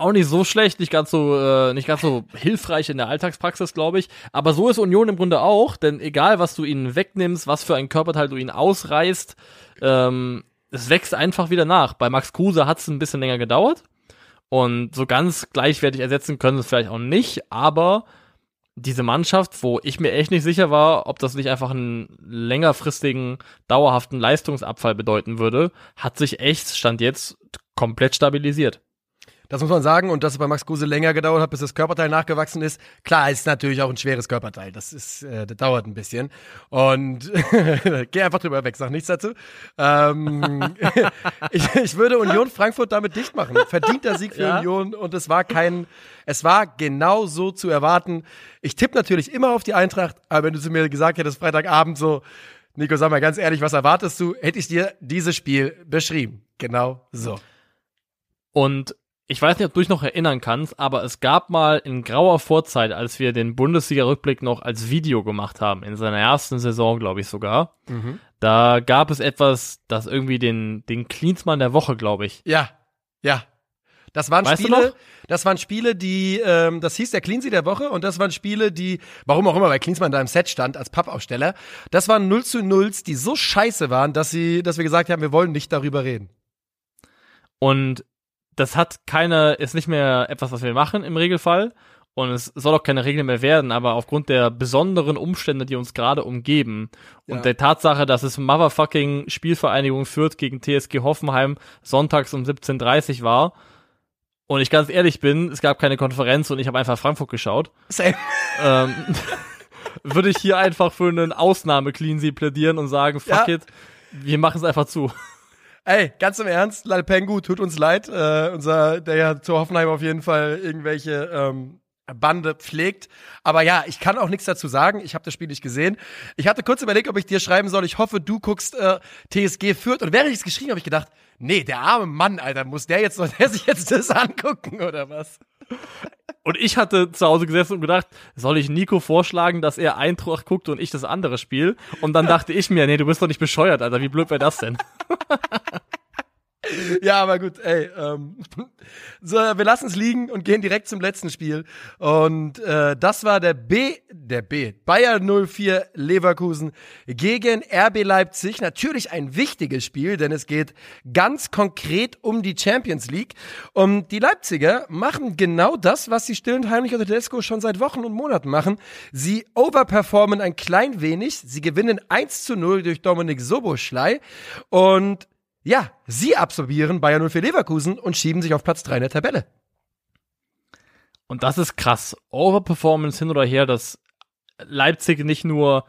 auch nicht so schlecht, nicht ganz so, äh, nicht ganz so hilfreich in der Alltagspraxis, glaube ich. Aber so ist Union im Grunde auch, denn egal, was du ihnen wegnimmst, was für ein Körperteil du ihnen ausreißt, ähm, es wächst einfach wieder nach. Bei Max Kruse hat es ein bisschen länger gedauert und so ganz gleichwertig ersetzen können sie es vielleicht auch nicht, aber diese Mannschaft, wo ich mir echt nicht sicher war, ob das nicht einfach einen längerfristigen, dauerhaften Leistungsabfall bedeuten würde, hat sich echt, stand jetzt, komplett stabilisiert. Das muss man sagen und dass es bei Max Kruse länger gedauert hat, bis das Körperteil nachgewachsen ist. Klar, ist natürlich auch ein schweres Körperteil. Das ist, äh, das dauert ein bisschen. Und geh einfach drüber weg, sag nichts dazu. Ähm, ich, ich würde Union Frankfurt damit dicht machen. Verdienter Sieg für ja? Union und es war kein, es war genau so zu erwarten. Ich tippe natürlich immer auf die Eintracht, aber wenn du zu mir gesagt hättest, Freitagabend so, Nico, sag mal ganz ehrlich, was erwartest du? Hätte ich dir dieses Spiel beschrieben. Genau so. Und ich weiß nicht, ob du dich noch erinnern kannst, aber es gab mal in grauer Vorzeit, als wir den Bundesliga-Rückblick noch als Video gemacht haben, in seiner ersten Saison, glaube ich sogar, mhm. da gab es etwas, das irgendwie den, den Cleansmann der Woche, glaube ich. Ja, ja. Das waren weißt Spiele, das waren Spiele, die, ähm, das hieß der Cleansy der Woche und das waren Spiele, die, warum auch immer, weil Cleansmann da im Set stand als Pappaufsteller, das waren 0 zu 0 die so scheiße waren, dass sie, dass wir gesagt haben, wir wollen nicht darüber reden. Und das hat keine, ist nicht mehr etwas, was wir machen im Regelfall. Und es soll auch keine Regel mehr werden, aber aufgrund der besonderen Umstände, die uns gerade umgeben ja. und der Tatsache, dass es Motherfucking Spielvereinigung Fürth gegen TSG Hoffenheim sonntags um 17.30 war und ich ganz ehrlich bin, es gab keine Konferenz und ich habe einfach Frankfurt geschaut. Same. Ähm, würde ich hier einfach für einen Ausnahme-Cleansy plädieren und sagen, fuck ja. it, wir machen es einfach zu. Ey, ganz im Ernst, Lalpengu, tut uns leid. Äh, unser, der ja zu Hoffenheim auf jeden Fall irgendwelche ähm, Bande pflegt. Aber ja, ich kann auch nichts dazu sagen. Ich habe das Spiel nicht gesehen. Ich hatte kurz überlegt, ob ich dir schreiben soll. Ich hoffe, du guckst äh, TSG führt. Und während ich es geschrieben habe, ich gedacht, nee, der arme Mann, Alter, muss der jetzt, soll der sich jetzt das angucken oder was? Und ich hatte zu Hause gesessen und gedacht, soll ich Nico vorschlagen, dass er Eintracht guckt und ich das andere Spiel? Und dann dachte ich mir, nee, du bist doch nicht bescheuert, Alter, wie blöd wäre das denn? ja, aber gut, ey. Ähm, so, wir lassen es liegen und gehen direkt zum letzten Spiel. Und äh, das war der B, der B, Bayer 04 Leverkusen gegen RB Leipzig. Natürlich ein wichtiges Spiel, denn es geht ganz konkret um die Champions League. Und die Leipziger machen genau das, was sie still und heimlich unter Tedesco schon seit Wochen und Monaten machen. Sie overperformen ein klein wenig. Sie gewinnen 1 zu 0 durch Dominik Soboschlei. Und ja, sie absorbieren Bayern 04 Leverkusen und schieben sich auf Platz 3 in der Tabelle. Und das ist krass. Overperformance hin oder her, dass Leipzig nicht nur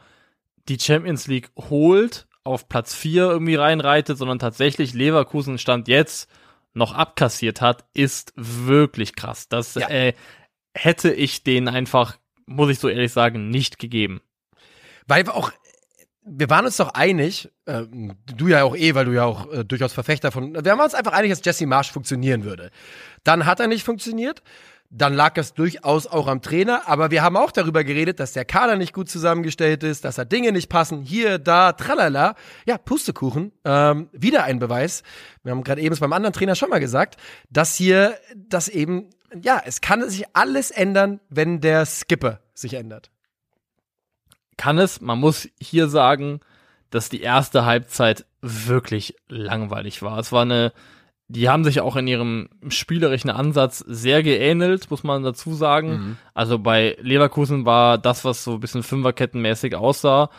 die Champions League holt, auf Platz 4 irgendwie reinreitet, sondern tatsächlich Leverkusen Stand jetzt noch abkassiert hat, ist wirklich krass. Das ja. äh, hätte ich denen einfach, muss ich so ehrlich sagen, nicht gegeben. Weil auch wir waren uns doch einig, äh, du ja auch eh, weil du ja auch äh, durchaus Verfechter von, wir waren uns einfach einig, dass Jesse Marsch funktionieren würde. Dann hat er nicht funktioniert. Dann lag es durchaus auch am Trainer, aber wir haben auch darüber geredet, dass der Kader nicht gut zusammengestellt ist, dass da Dinge nicht passen, hier, da, tralala. Ja, Pustekuchen, ähm, wieder ein Beweis. Wir haben gerade eben es beim anderen Trainer schon mal gesagt, dass hier, dass eben, ja, es kann sich alles ändern, wenn der Skipper sich ändert kann es. Man muss hier sagen, dass die erste Halbzeit wirklich langweilig war. Es war eine, die haben sich auch in ihrem spielerischen Ansatz sehr geähnelt, muss man dazu sagen. Mhm. Also bei Leverkusen war das, was so ein bisschen Fünferkettenmäßig aussah,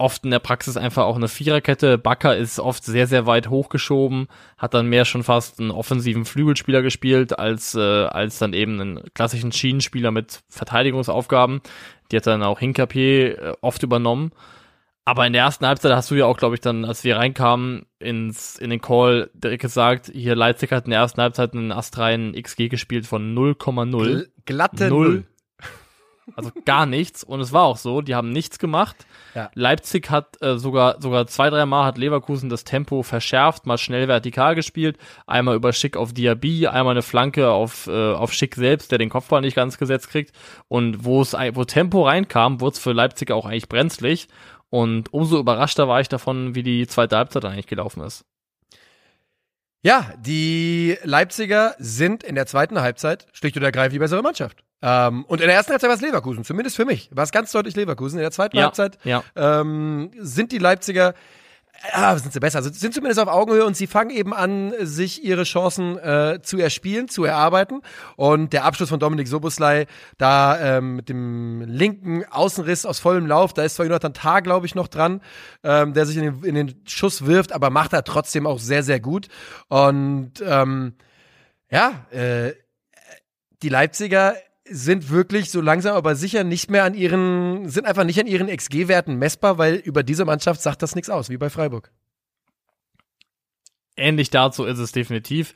oft in der Praxis einfach auch eine Viererkette. Bakker ist oft sehr, sehr weit hochgeschoben, hat dann mehr schon fast einen offensiven Flügelspieler gespielt, als, äh, als dann eben einen klassischen Schienenspieler mit Verteidigungsaufgaben. Die hat dann auch Hinkapier äh, oft übernommen. Aber in der ersten Halbzeit hast du ja auch, glaube ich, dann, als wir reinkamen ins, in den Call, direkt gesagt, hier Leipzig hat in der ersten Halbzeit einen astreinen XG gespielt von 0,0. Glatte 0. Also gar nichts. Und es war auch so, die haben nichts gemacht. Ja. Leipzig hat äh, sogar, sogar zwei, drei Mal hat Leverkusen das Tempo verschärft, mal schnell vertikal gespielt, einmal über Schick auf Diaby, einmal eine Flanke auf, äh, auf Schick selbst, der den Kopfball nicht ganz gesetzt kriegt. Und wo es, wo Tempo reinkam, wurde es für Leipzig auch eigentlich brenzlig. Und umso überraschter war ich davon, wie die zweite Halbzeit eigentlich gelaufen ist. Ja, die Leipziger sind in der zweiten Halbzeit schlicht und ergreifend die bessere Mannschaft. Ähm, und in der ersten Halbzeit war es Leverkusen, zumindest für mich. War es ganz deutlich Leverkusen. In der zweiten ja, Halbzeit ja. Ähm, sind die Leipziger Ja, sind sie besser. Also sind zumindest auf Augenhöhe und sie fangen eben an, sich ihre Chancen äh, zu erspielen, zu erarbeiten. Und der Abschluss von Dominik Soboslai da ähm, mit dem linken Außenriss aus vollem Lauf, da ist zwar Jonathan Tah, glaube ich, noch dran, ähm, der sich in den, in den Schuss wirft, aber macht er trotzdem auch sehr, sehr gut. Und ähm, ja, äh, die Leipziger sind wirklich so langsam aber sicher nicht mehr an ihren, sind einfach nicht an ihren XG-Werten messbar, weil über diese Mannschaft sagt das nichts aus, wie bei Freiburg. Ähnlich dazu ist es definitiv.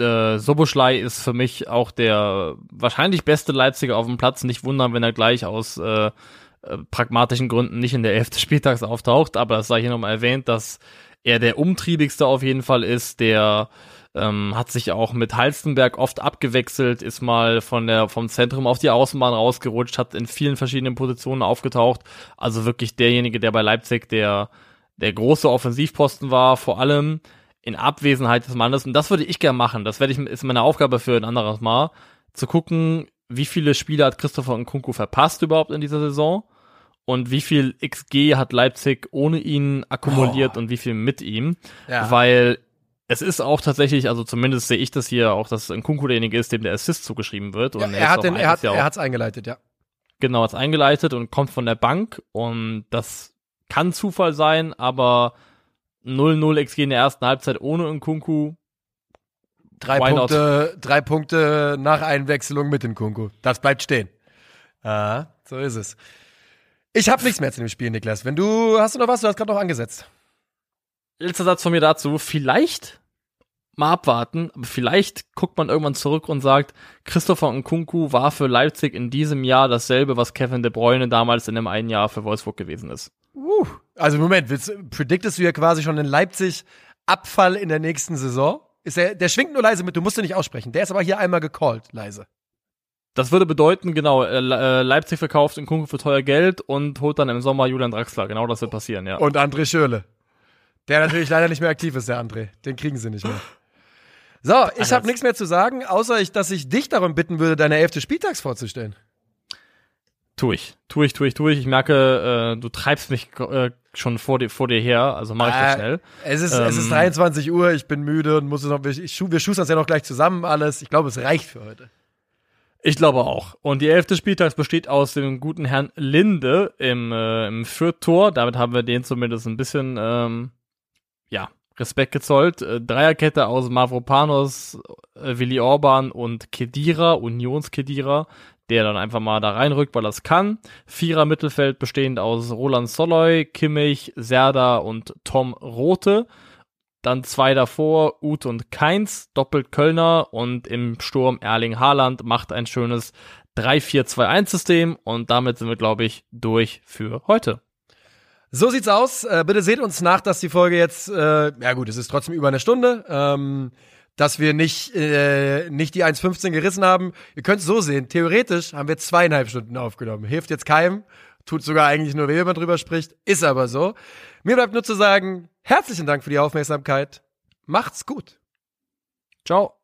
Äh, Soboschlei ist für mich auch der wahrscheinlich beste Leipziger auf dem Platz. Nicht wundern, wenn er gleich aus äh, äh, pragmatischen Gründen nicht in der Hälfte Spieltags auftaucht, aber es sei hier nochmal erwähnt, dass er der umtriebigste auf jeden Fall ist, der ähm, hat sich auch mit Halstenberg oft abgewechselt, ist mal von der, vom Zentrum auf die Außenbahn rausgerutscht, hat in vielen verschiedenen Positionen aufgetaucht. Also wirklich derjenige, der bei Leipzig der, der große Offensivposten war, vor allem in Abwesenheit des Mannes. Und das würde ich gerne machen. Das werde ich, ist meine Aufgabe für ein anderes Mal, zu gucken, wie viele Spiele hat Christopher Nkunku verpasst überhaupt in dieser Saison und wie viel XG hat Leipzig ohne ihn akkumuliert oh. und wie viel mit ihm. Ja. Weil es ist auch tatsächlich, also zumindest sehe ich das hier auch, dass ein Kunku derjenige ist, dem der Assist zugeschrieben wird. Ja, er, hat den, er hat er hat's eingeleitet, ja. Genau, hat's eingeleitet und kommt von der Bank und das kann Zufall sein, aber 0-0 XG in der ersten Halbzeit ohne Nkunku. Drei Punkte, drei Punkte nach Einwechslung mit Nkunku. Das bleibt stehen. Ah, so ist es. Ich habe nichts mehr zu dem Spiel, Niklas. Wenn du, hast du noch was? Du hast gerade noch angesetzt letzter Satz von mir dazu. Vielleicht mal abwarten, aber vielleicht guckt man irgendwann zurück und sagt, Christopher Nkunku war für Leipzig in diesem Jahr dasselbe, was Kevin De Bruyne damals in dem einen Jahr für Wolfsburg gewesen ist. Uh, also Moment, willst, prediktest du ja quasi schon in Leipzig Abfall in der nächsten Saison? Ist der, der schwingt nur leise mit, du musst ihn nicht aussprechen. Der ist aber hier einmal gecallt, leise. Das würde bedeuten, genau, äh, äh Leipzig verkauft Nkunku für teuer Geld und holt dann im Sommer Julian Draxler. Genau das wird passieren, ja. Und André Schöle. Der natürlich leider nicht mehr aktiv ist, der André. Den kriegen sie nicht mehr. So, ich habe nichts mehr zu sagen, außer ich, dass ich dich darum bitten würde, deine elfte Spieltags vorzustellen. Tu ich, tu ich, tu ich, tu ich. Ich merke, äh, du treibst mich äh, schon vor dir, vor dir her, also mach ich das äh, schnell. Es ist, ähm, es ist 23 ähm, Uhr, ich bin müde und muss es noch, ich, wir schustern es ja noch gleich zusammen alles. Ich glaube, es reicht für heute. Ich glaube auch. Und die elfte Spieltags besteht aus dem guten Herrn Linde im, äh, im Fürth-Tor. Damit haben wir den zumindest ein bisschen ähm, ja, Respekt gezollt. Äh, Dreierkette aus Mavropanos, äh, Willi Orban und Kedira, Unionskedira, der dann einfach mal da reinrückt, weil das kann. Vierer Mittelfeld bestehend aus Roland Soloy, Kimmich, Serda und Tom Rote. Dann zwei davor, Uth und Keins, doppelt Kölner und im Sturm Erling Haaland macht ein schönes 3-4-2-1-System und damit sind wir, glaube ich, durch für heute. So sieht's aus. Äh, bitte seht uns nach, dass die Folge jetzt, äh, ja gut, es ist trotzdem über eine Stunde, ähm, dass wir nicht, äh, nicht die 1,15 gerissen haben. Ihr könnt es so sehen, theoretisch haben wir zweieinhalb Stunden aufgenommen. Hilft jetzt keinem, tut sogar eigentlich nur weh, wenn man drüber spricht, ist aber so. Mir bleibt nur zu sagen, herzlichen Dank für die Aufmerksamkeit. Macht's gut. Ciao.